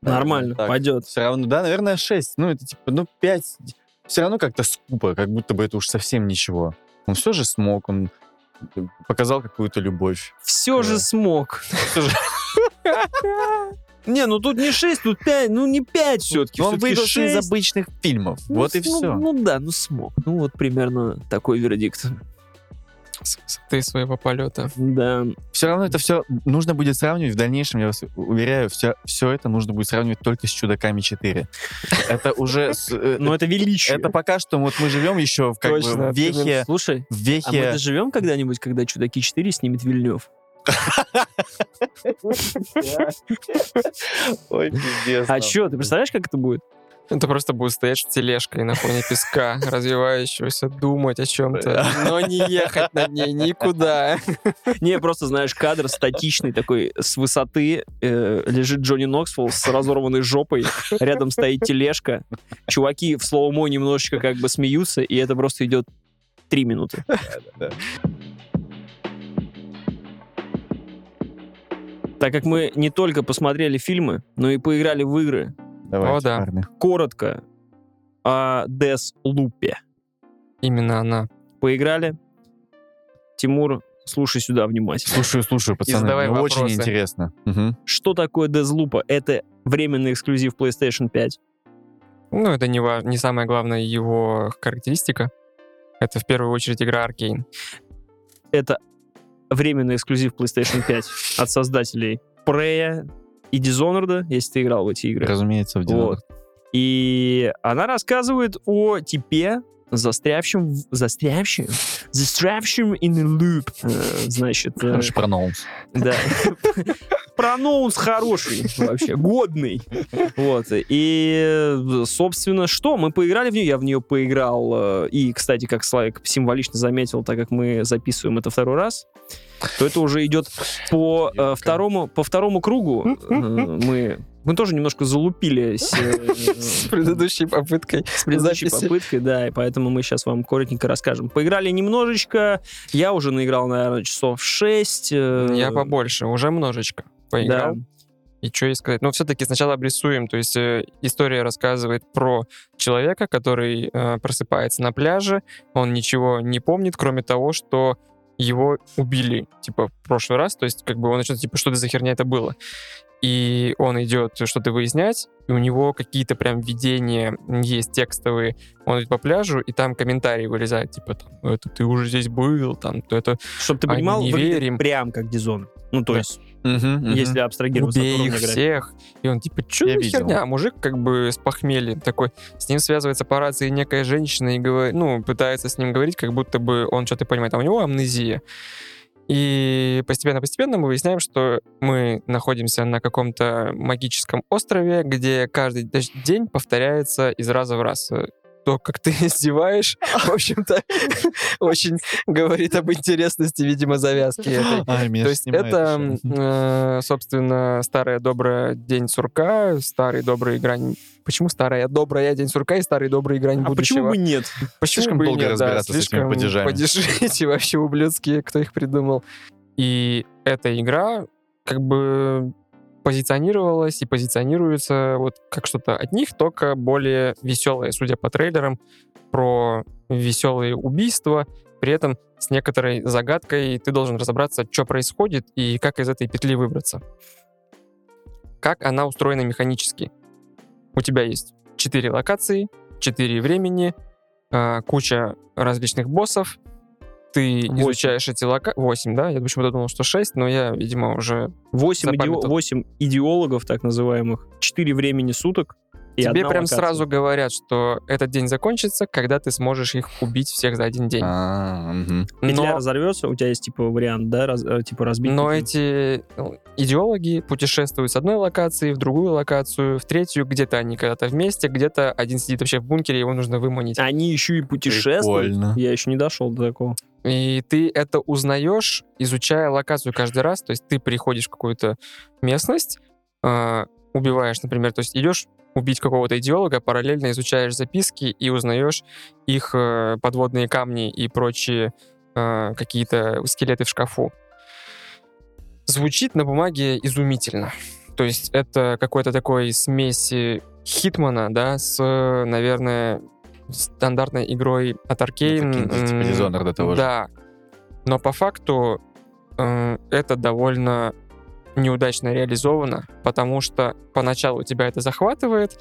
Нормально, пойдет. Все равно, да, наверное, 6. Ну, это типа, ну, 5. Все равно как-то скупо, как будто бы это уж совсем ничего. Он все же смог, он показал какую-то любовь. Все же Да. смог. [LAUGHS] Не, ну тут не 6, тут 5, ну не 5 все-таки. Он выбрался из обычных фильмов. вот и все. Ну да, ну смог. Ну вот примерно такой вердикт. С высоты своего полета. Да. Все равно это все нужно будет сравнивать в дальнейшем, я вас уверяю, все, все это нужно будет сравнивать только с «Чудаками 4». Это уже... э, [LAUGHS] Но это величие. Это пока что вот мы живем еще в, как бы, вехе... Слушай, В а мы вехе... доживем когда-нибудь, когда «Чудаки 4» снимет Вильнев? Ой, пиздец. А что, ты представляешь, как это будет? Это просто будет стоять с тележкой на фоне песка, [LAUGHS] развивающегося, думать о чем-то, но не ехать на ней никуда. Не, просто, знаешь, кадр статичный такой, с высоты э, лежит Джонни Ноксвилл с разорванной жопой, рядом стоит тележка, чуваки в слоумо немножечко как бы смеются, и это просто идет три минуты. да. Так как мы не только посмотрели фильмы, но и поиграли в игры, Давайте, О, да. парни. коротко о Death Loop. Именно она. Поиграли? Тимур, слушай сюда внимательно. Слушаю, слушаю, пацаны. задавай мне очень вопросы. интересно. Мгм. Что такое Deathloop? Это временный эксклюзив PlayStation 5. Ну, это не, ва- не самая главная его характеристика. Это в первую очередь игра Аркейн. Это временный эксклюзив PlayStation 5 от создателей Prey и Dishonored, если ты играл в эти игры. Разумеется, в Вот. динозавр. И она рассказывает о типе, застрявшем, застрявшем, застрявшем in a loop. Э, Значит, э, Хороший проноунс. да. [LAUGHS] Проноунс хороший вообще, годный. Вот. И, э, собственно, что? Мы поиграли в нее, я в нее поиграл. э, И, кстати, как Славик символично заметил, так как мы записываем это второй раз, то это уже идет по э, второму, по второму кругу. Э, Мы, мы тоже немножко залупились э, С предыдущей попыткой. с предыдущей попыткой, да, и поэтому мы сейчас вам коротенько расскажем. Поиграли немножечко, я уже наиграл, наверное, часов 6. Я побольше, уже множечко поиграл. Да. И что ей сказать? Ну, все-таки сначала обрисуем. То есть э, история рассказывает про человека, который э, просыпается на пляже, он ничего не помнит, кроме того, что его убили, типа, в прошлый раз. То есть, как бы он начнет, типа, что это за херня это было. И он идет что-то выяснять, и у него какие-то прям видения есть текстовые. Он идет по пляжу, и там комментарии вылезают, типа, там, это ты уже здесь был, там, то это Чтобы ты А понимал, не выглядит верим. прям как Дизон. Ну, то Да. есть, Мгм. если абстрагироваться от убей уровня их графики. всех. И он типа, что Я за видел. херня? А мужик как бы с похмельем такой. С ним связывается по рации некая женщина и говорит, ну, пытается с ним говорить, как будто бы он что-то понимает, а у него амнезия. И постепенно-постепенно мы выясняем, что мы находимся на каком-то магическом острове, где каждый день повторяется из раза в раз. То, как ты [LAUGHS] издеваешь, [LAUGHS] в общем-то, очень говорит об интересности, видимо, завязки этой. [LAUGHS] Меня То есть это, э, собственно, старая добрая день сурка, старый добрый грань... Почему старая добрая день сурка и старый добрый грань А будущего? почему бы нет? Почему Слишком бы долго нет, да, разбираться с этими падежами. падежи эти вообще ублюдские, кто их придумал. И эта игра как бы позиционировалась и позиционируется вот как что-то от них, только более веселое, судя по трейлерам, про веселые убийства, при этом с некоторой загадкой ты должен разобраться, что происходит и как из этой петли выбраться. Как она устроена механически. У тебя есть четыре локации, четыре времени, а, куча различных боссов, ты Восемь. изучаешь эти локации... 8, да? Я почему-то думал, что 6, но я, видимо, уже... 8, Запамятовал. идеологов, так называемых, 4 времени суток и Тебе прям локация. сразу говорят, что этот день закончится, когда ты сможешь их убить всех за один день. А, мгм. Петля Но, разорвется, у тебя есть, типа, вариант, да, раз- э, типа разбить. но эти ну, идеологи путешествуют с одной локации в другую локацию, в третью, где-то они когда-то вместе, где-то один сидит вообще в бункере, его нужно выманить. Они еще и путешествуют. Прикольно. Я еще не дошел до такого. И ты это узнаешь, изучая локацию каждый раз. То есть ты приходишь в какую-то местность, а, убиваешь, например, то есть идешь убить какого-то идеолога, параллельно изучаешь записки и узнаешь их э, подводные камни и прочие э, какие-то скелеты в шкафу. Звучит на бумаге изумительно. То есть это какой-то такой смеси Хитмана, да, с, наверное, стандартной игрой от Arkane. Такие, типа Dishonored до того же. Да. Но по факту э, это довольно неудачно реализовано, потому что поначалу тебя это захватывает,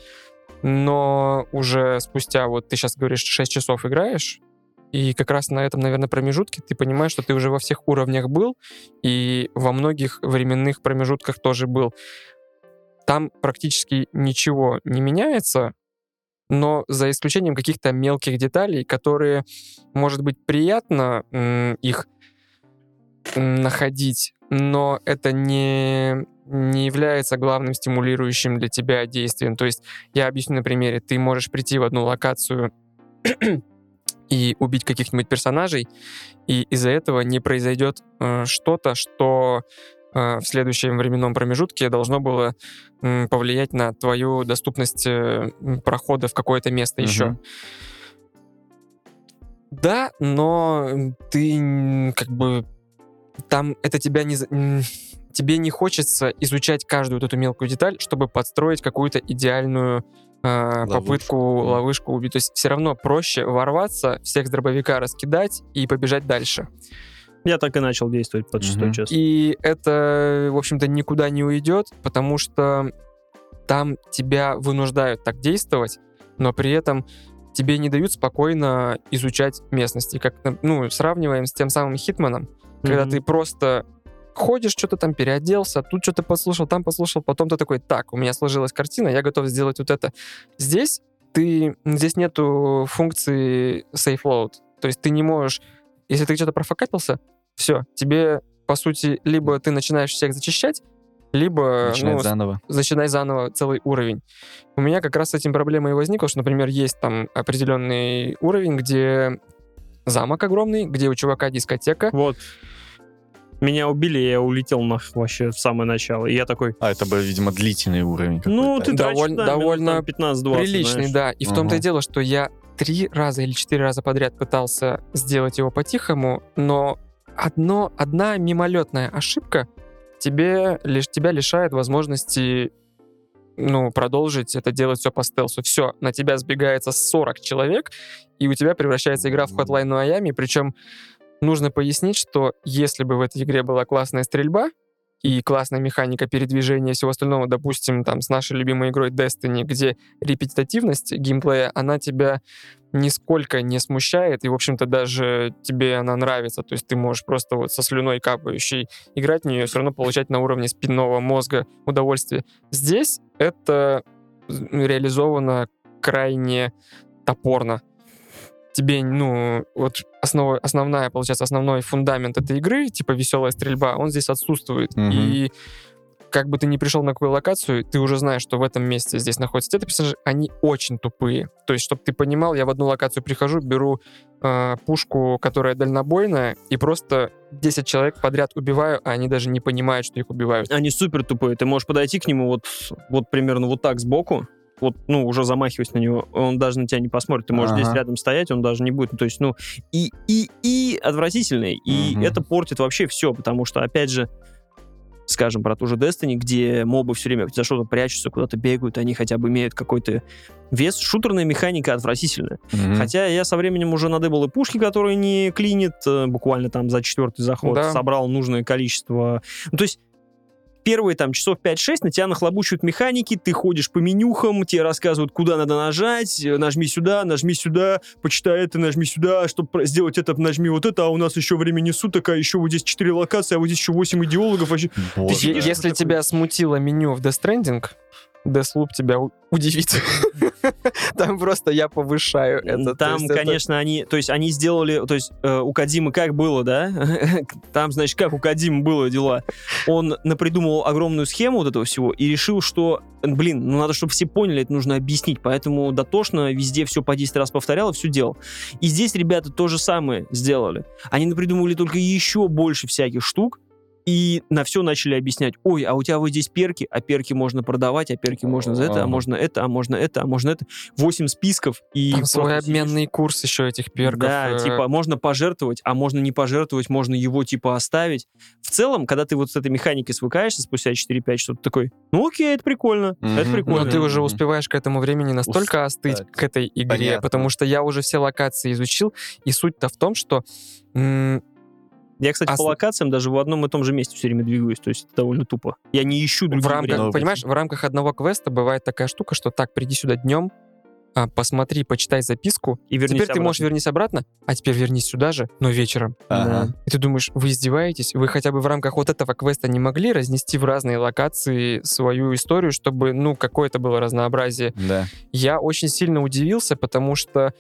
но уже спустя, вот ты сейчас говоришь, 6 часов играешь, и как раз на этом, наверное, промежутке ты понимаешь, что ты уже во всех уровнях был, и во многих временных промежутках тоже был. Там практически ничего не меняется, но за исключением каких-то мелких деталей, которые, может быть, приятно их находить, но это не, не является главным стимулирующим для тебя действием. То есть я объясню на примере. Ты можешь прийти в одну локацию [CLEARS THROAT] и убить каких-нибудь персонажей, и из-за этого не произойдет э, что-то, что в следующем временном промежутке должно было повлиять на твою доступность э, прохода в какое-то место еще. Да, но ты как бы там это тебя не тебе не хочется изучать каждую вот эту мелкую деталь, чтобы подстроить какую-то идеальную э, попытку Мгм. ловушку убить. То есть все равно проще ворваться, всех с дробовика раскидать и побежать дальше. Я так и начал действовать под шестой Мгм. час. И это, в общем-то, никуда не уйдет, потому что там тебя вынуждают так действовать, но при этом тебе не дают спокойно изучать местности. Как, ну, сравниваем с тем самым Хитманом, когда Мгм. ты просто ходишь, что-то там переоделся, тут что-то послушал, там послушал, потом ты такой, так, у меня сложилась картина, я готов сделать вот это. Здесь ты, здесь нету функции safe load, то есть ты не можешь, если ты что-то профокапился, все, тебе, по сути, либо ты начинаешь всех зачищать, либо Начинать ну, заново. начинай заново целый уровень. У меня как раз с этим проблема и возникла, что, например, есть там определенный уровень, где замок огромный, где у чувака дискотека, Вот. Меня убили, я улетел нах вообще в самое начало. И я такой, А, это был, видимо, длительный уровень. ну, ты. Доволь- да, довольно там 15-20, приличный, знаешь. да. И в том-то и дело, что я три раза или четыре раза подряд пытался сделать его по-тихому, но одно, одна мимолетная ошибка тебе, лишь, тебя лишает возможности ну, продолжить это делать все по стелсу. Все, на тебя сбегается 40 человек, и у тебя превращается игра в Hotline Miami, причем нужно пояснить, что если бы в этой игре была классная стрельба, и классная механика передвижения и всего остального, допустим, там с нашей любимой игрой Destiny, где репетитивность геймплея, она тебя нисколько не смущает, и, в общем-то, даже тебе она нравится. То есть ты можешь просто вот со слюной капающей играть в нее, все равно получать на уровне спинного мозга удовольствие. Здесь это реализовано крайне топорно. Тебе, ну, вот основа, основная, получается, основной фундамент этой игры, типа веселая стрельба, он здесь отсутствует. Мгм. И как бы ты ни пришел на какую локацию, ты уже знаешь, что в этом месте здесь находятся те персонажи, они очень тупые. То есть, чтобы ты понимал, я в одну локацию прихожу, беру э, пушку, которая дальнобойная, и просто 10 человек подряд убиваю, а они даже не понимают, что их убивают. Они супер тупые. Ты можешь подойти к нему вот, вот примерно вот так сбоку, вот, ну, уже замахиваясь на него, он даже на тебя не посмотрит. Ты можешь Ага. здесь рядом стоять, он даже не будет. Ну, то есть, ну, и, и, и отвратительный. И Мгм. это портит вообще все, потому что, опять же, скажем про ту же Destiny, где мобы все время за что-то прячутся, куда-то бегают, они хотя бы имеют какой-то вес. Шутерная механика отвратительная. Мгм. Хотя я со временем уже надыбал и пушки, которые не клинит, э, буквально там за четвертый заход, Да. собрал нужное количество. Ну, то есть первые там часов 5-6 на тебя нахлобучивают механики, ты ходишь по менюхам, тебе рассказывают, куда надо нажать, нажми сюда, нажми сюда, почитай это, нажми сюда, чтобы сделать это, нажми вот это, а у нас еще времени суток, а еще вот здесь 4 локации, а вот здесь еще 8 идеологов. Вообще... Ты сидишь- Если такой- тебя смутило меню в Death Stranding, Deathloop тебя удивит. [LAUGHS] Там просто я повышаю это. То Там, есть это- конечно, они, то есть они сделали, то есть э, у Кадимы как было, да? [LAUGHS] Там, значит, как у Кадимы было дела. Он напридумывал огромную схему вот этого всего и решил, что, блин, ну надо, чтобы все поняли, это нужно объяснить, поэтому дотошно везде все по 10 раз повторял и все делал. И здесь ребята то же самое сделали. Они напридумывали только еще больше всяких штук, и на все начали объяснять. Ой, а у тебя вот здесь перки, а перки можно продавать, а перки можно за это, а можно это, а можно это, а можно это. Восемь списков. И Там свой сидишь. обменный курс еще этих перков. Да, э, типа, можно пожертвовать, а можно не пожертвовать, можно его, типа, оставить. В целом, когда ты вот с этой механикой свыкаешься спустя 4-5 часов, ты такой, ну окей, это прикольно, это прикольно. Но ты уже успеваешь к этому времени настолько остыть к этой игре, Понятно. потому что я уже все локации изучил, и суть-то в том, что Я, кстати, А по с- локациям даже в одном и том же месте все время двигаюсь, то есть это довольно тупо. Я не ищу другие в рамках, понимаешь, в рамках одного квеста бывает такая штука, что так, приди сюда днем, а, посмотри, почитай записку, И вернись теперь ты обратно. можешь вернись обратно, а теперь вернись сюда же, но вечером. Ага. И ты думаешь, вы издеваетесь? Вы хотя бы в рамках вот этого квеста не могли разнести в разные локации свою историю, чтобы, ну, какое-то было разнообразие? Да. Я очень сильно удивился, потому что,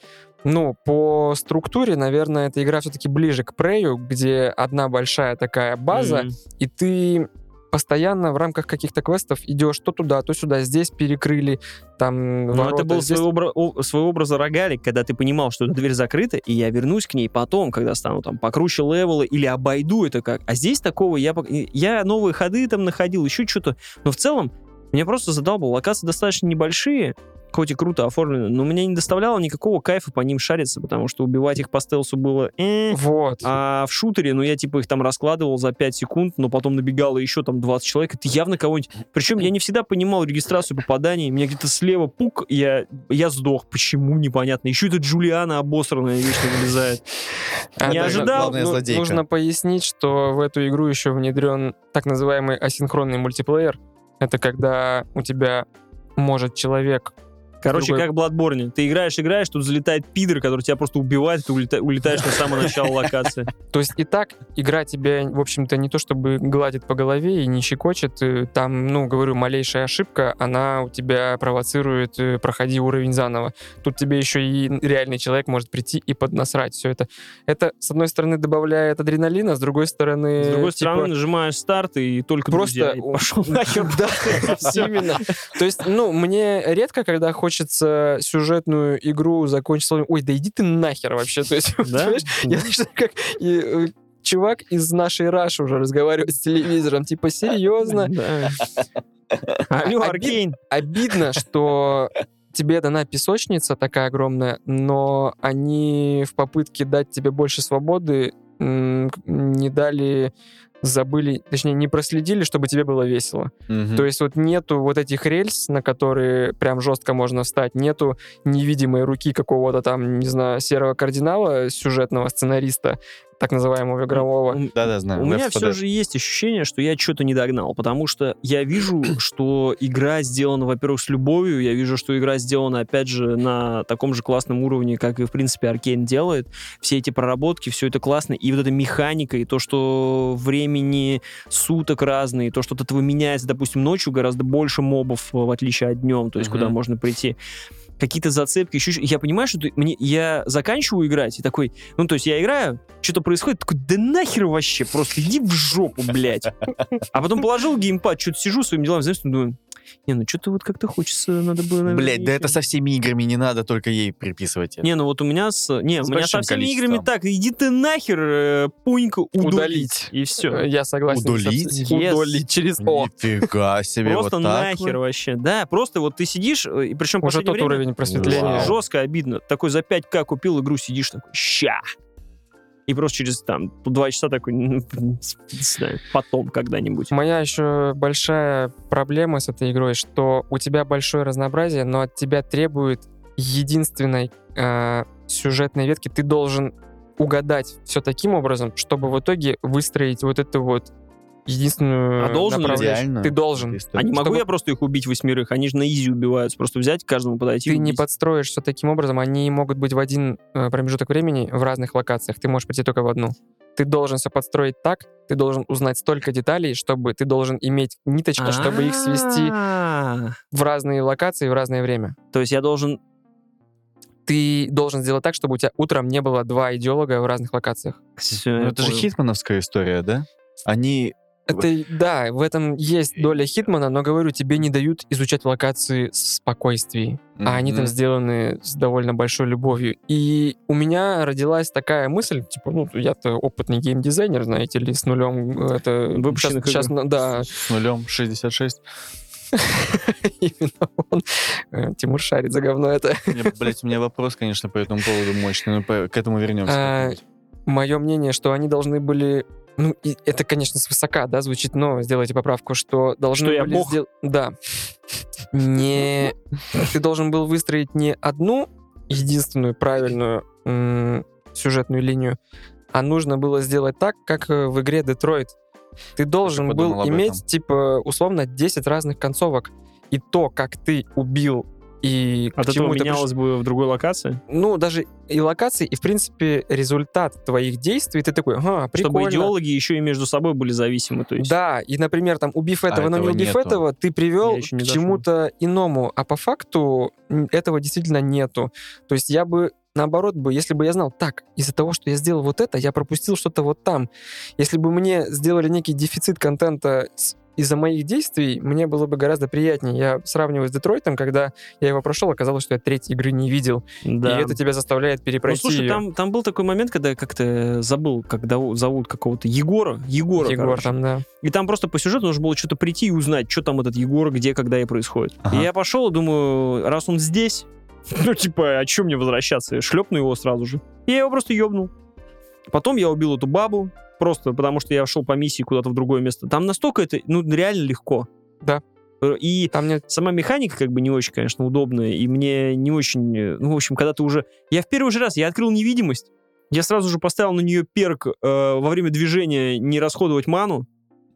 ну, по структуре, наверное, эта игра все-таки ближе к Прею, где одна большая такая база, Мгм. и ты постоянно в рамках каких-то квестов идешь то туда, то сюда, здесь перекрыли, там Но это был здесь- своего, обра- о- своего образа рогалик, когда ты понимал, что эта дверь закрыта, и я вернусь к ней потом, когда стану там покруче левелы или обойду это как. А здесь такого я... Я новые ходы там находил, еще что-то. Но в целом меня просто задалбал. Локации достаточно небольшие, хоть и круто оформлены, но мне не доставляло никакого кайфа по ним шариться, потому что убивать их по стелсу было... э, Вот. а в шутере, ну, я типа их там раскладывал за 5 секунд, но потом набегало еще там 20 человек, ты явно кого-нибудь... Причем я не всегда понимал регистрацию попаданий, меня где-то слева пук, я, я сдох. Почему? Непонятно. Еще эта Джулиана обосранная вечно вылезает. А, не да, ожидал, ну. Нужно пояснить, что в эту игру еще внедрен так называемый асинхронный мультиплеер. Это когда у тебя может человек Короче, Другой- как в Bloodborne. Ты играешь, играешь, тут залетает пидор, который тебя просто убивает, ты улета- улетаешь на самое начало локации. [LAUGHS] То есть и так игра тебя, в общем-то, не то чтобы гладит по голове и не щекочет. э, Там, ну, говорю, малейшая ошибка, она у тебя провоцирует, э, проходи уровень заново. Тут тебе еще и реальный человек может прийти и поднасрать все это. Это, с одной стороны, добавляет адреналина, с другой стороны... С другой типа, стороны, нажимаешь старт, и только Просто друзья, и пошел [LAUGHS] нахер. [LAUGHS] Да, именно. То есть, ну, мне редко, когда хочется сюжетную игру закончить словами «Ой, да иди ты нахер вообще». То есть, [LAUGHS] понимаешь, я знаешь, как э, чувак из нашей Раши уже разговаривает с телевизором. Типа, серьезно? [LAUGHS] Алло, Аркейн. Обидно, что тебе дана песочница такая огромная, но они в попытке дать тебе больше свободы не дали забыли, точнее, не проследили, чтобы тебе было весело. Мгм. То есть вот нету вот этих рельс, на которые прям жестко можно встать, нету невидимой руки какого-то там, не знаю, серого кардинала, сюжетного сценариста, так называемого игрового. Да-да, знаю. У меня Left 4 все же есть ощущение, что я что-то не догнал, потому что я вижу, [CLEARS THROAT] что игра сделана, во-первых, с любовью, я вижу, что игра сделана, опять же, на таком же классном уровне, как и, в принципе, Аркейн делает. Все эти проработки, все это классно, и вот эта механика, и то, что времени суток разные, то, что от этого меняется, допустим, ночью гораздо больше мобов, в отличие от днем, то есть куда можно прийти какие-то зацепки, еще я понимаю, что ты- мне, я заканчиваю играть и такой, ну, то есть я играю, что-то происходит, такой, да нахер вообще, просто иди в жопу, блядь. А потом положил геймпад, что-то сижу своими делами, знаешь, думаю, не, ну что-то вот как-то хочется, надо было, наверное, Блять, да еще». это со всеми играми не надо, только ей приписывать это. Не, ну вот у меня с... Не, С у меня со всеми количеством. играми так, иди ты нахер, э, пунька, удалить. Удалить. И все. Э, Я согласен. Удалить? Yes. Удалить через О. Нифига себе, Просто вот так нахер вот? вообще. Да, просто вот ты сидишь, э, и причем Уже тот уровень просветления. Вау. жестко обидно. Такой за 5к купил игру, сидишь такой, ща. И просто через там два часа такой, ну, не знаю, потом когда-нибудь. Моя еще большая проблема с этой игрой, что у тебя большое разнообразие, но от тебя требует единственной э, сюжетной ветки. Ты должен угадать все таким образом, чтобы в итоге выстроить вот эту вот единственную А должен. Идеально. Ты должен. А не могу Чтобы- я просто их убить восьмерых? Они же на изи убиваются. Просто взять, каждому подойти Ты не убить. подстроишь все таким образом, они могут быть в один э, промежуток времени в разных локациях. Ты можешь прийти только в одну. Ты должен все подстроить так, ты должен узнать столько деталей, чтобы ты должен иметь ниточки, чтобы их свести в разные локации в разное время. То есть я должен... Ты должен сделать так, чтобы у тебя утром не было два идеолога в разных локациях. Всё, Ну, это же хитмановская история, да? Они... Это, да, в этом есть доля Хитмана, но, говорю, тебе не дают изучать локации в спокойствии. А они там сделаны с довольно большой любовью. И у меня родилась такая мысль, типа, ну, я-то опытный геймдизайнер, знаете ли, с нулем э, это... Выпущенных сейчас, игр. да, С нулем 66. [LAUGHS] именно он. Э, Тимур шарит за говно это. Блять, у меня вопрос, конечно, по этому поводу мощный, но к этому вернемся. А. Мое мнение, что они должны были... Ну, и это, конечно, свысока, да, звучит, но сделайте поправку, что должны Что я бог? сдел- Да. Не... Ты должен был выстроить не одну единственную правильную м, сюжетную линию, а нужно было сделать так, как э, в игре Детройт. Ты должен был иметь, типа, условно, 10 разных концовок. И то, как ты убил и к От этого чему это менялось бы в другой локации? ну, даже и локации, и, в принципе, результат твоих действий, ты такой, ага, прикольно. Чтобы идеологи еще и между собой были зависимы. То есть. Да, и, например, там, убив А этого, но не этого убив нету. этого, ты привел не к дошел. чему-то иному. А по факту этого действительно нету. То есть я бы наоборот бы, если бы я знал, так, из-за того, что я сделал вот это, я пропустил что-то вот там. Если бы мне сделали некий дефицит контента с- из-за моих действий, мне было бы гораздо приятнее. Я сравниваю с Детройтом, когда я его прошел, оказалось, что я третьей игры не видел. Да. И это тебя заставляет Ну, перепройти слушай, её. там, там был такой момент, когда я как-то забыл, как дау- зовут какого-то Егора. Егора, Егор короче. там, да. И там просто по сюжету нужно было что-то прийти и узнать, что там этот Егор, где, когда и происходит. Ага. И я пошел и думаю, раз он здесь, [LAUGHS] ну типа, а чем мне возвращаться? Шлепну его сразу же. И я его просто ёбнул. Потом я убил эту бабу, просто потому что я шел по миссии куда-то в другое место. Там настолько это, ну, реально легко. Да. Э, И Там нет сама механика как бы не очень, конечно, удобная, и мне не очень... э, Ну, в общем, когда ты уже... Я в первый же раз, я открыл невидимость, я сразу же поставил на нее перк э, во время движения не расходовать ману,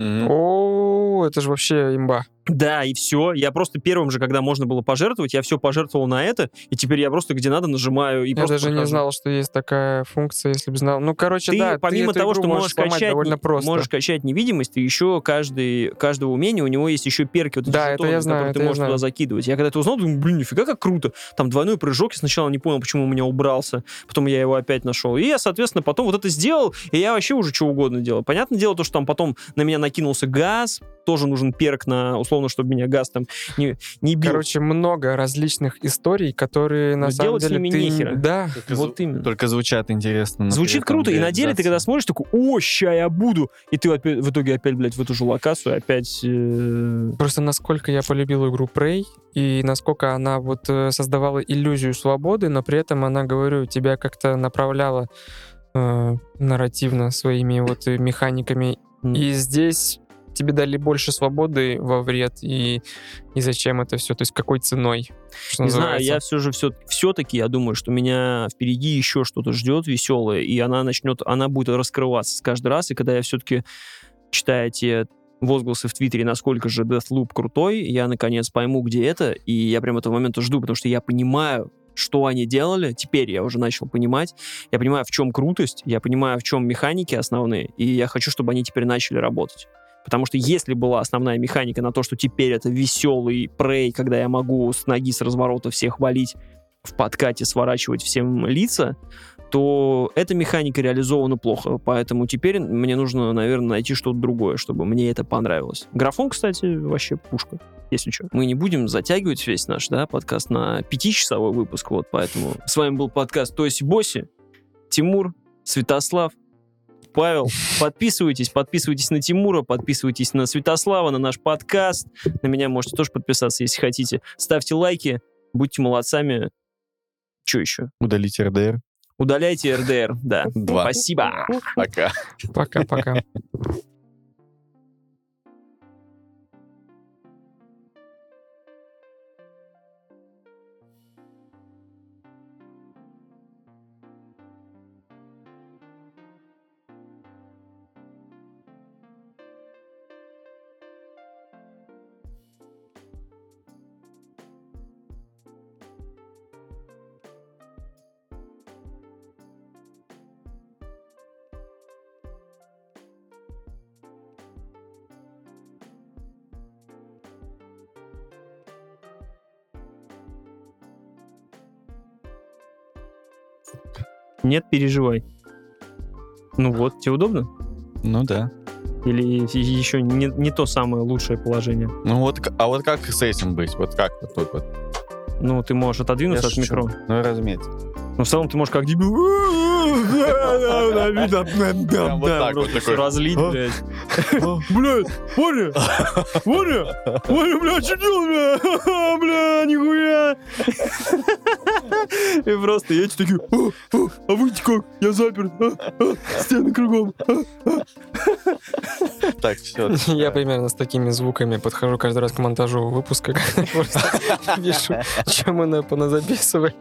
Мгм. О, это же вообще имба. Да, и все. Я просто первым же, когда можно было пожертвовать, я все пожертвовал на это, и теперь я просто где надо нажимаю и Я просто даже не прохожу. знал, что есть такая функция, если бы знал. Ну, короче, Ты, да, помимо ты того, что можешь качать, довольно не- просто. можешь качать невидимость, ты еще каждый, каждого умения, у него есть еще перки, вот эти Да, это жетоны, я знаю, которые это ты можешь знаю. туда закидывать. Я когда это узнал, думаю, блин, нифига как круто. Там двойной прыжок, я сначала не понял, почему у меня убрался, потом я его опять нашел. И я, соответственно, потом вот это сделал, и я вообще уже что угодно делал. Понятное дело, то, что там потом на меня накинулся газ, тоже нужен перк на, условно, чтобы меня газ там не, не бил. Короче, много различных историй, которые на Но самом делать с деле ними ты... нехера. Да, Только вот зву- именно. Только звучат интересно. но Звучит круто, и на деле ты когда смотришь, такой, о, ща я буду, и ты опять- в итоге опять, блядь, в эту же локацию, опять... э, Просто насколько я полюбил игру Prey, и насколько она вот э, создавала иллюзию свободы, но при этом она, говорю, тебя как-то направляла э, нарративно своими вот э, механиками. И здесь тебе дали больше свободы во вред, и, и зачем это все, то есть какой ценой, Не знаю, называется. я все же все, все-таки, я думаю, что меня впереди еще что-то ждет веселое, и она начнет, она будет раскрываться с каждый раз, и когда я все-таки читаю те возгласы в Твиттере, насколько же Deathloop крутой, я наконец пойму, где это, и я прям этого момента жду, потому что я понимаю, что они делали, теперь я уже начал понимать, я понимаю, в чем крутость, я понимаю, в чем механики основные, и я хочу, чтобы они теперь начали работать. Потому что если была основная механика на то, что теперь это веселый прей, когда я могу с ноги, с разворота всех валить в подкате, сворачивать всем лица, то эта механика реализована плохо. Поэтому теперь мне нужно, наверное, найти что-то другое, чтобы мне это понравилось. Графон, кстати, вообще пушка, если что. Мы не будем затягивать весь наш да, подкаст на пятичасовой выпуск, вот поэтому с вами был подкаст Тоси Боси, Тимур, Святослав, Павел, подписывайтесь, подписывайтесь на Тимура, подписывайтесь на Святослава, на наш подкаст. На меня можете тоже подписаться, если хотите. Ставьте лайки, будьте молодцами. Что еще? Удалить РДР. Удаляйте РДР, да. Два. Спасибо. Пока. Пока-пока. Нет, переживай. Ну вот, тебе удобно? Ну да. Или еще не, не то самое лучшее положение? Ну вот, а вот как с этим быть? Вот как вот тут вот? Ну, ты можешь отодвинуться Я от шучу. микро. Ну, разумеется. Но в целом ты можешь как дебил. Прям вот так вот Просто [LAUGHS] такой. разлить, блядь. Блядь, Ваня! Ваня! Ваня, бля, что делать, бля? Бля, нихуя! И просто эти такие, «А, а, а выйти как? Я заперт. а, Стены кругом. а». Так, все. [LAUGHS] Я примерно с такими звуками подхожу каждый раз к монтажу выпуска, когда [LAUGHS] просто [LAUGHS] пишу, что мы на- поназаписывали.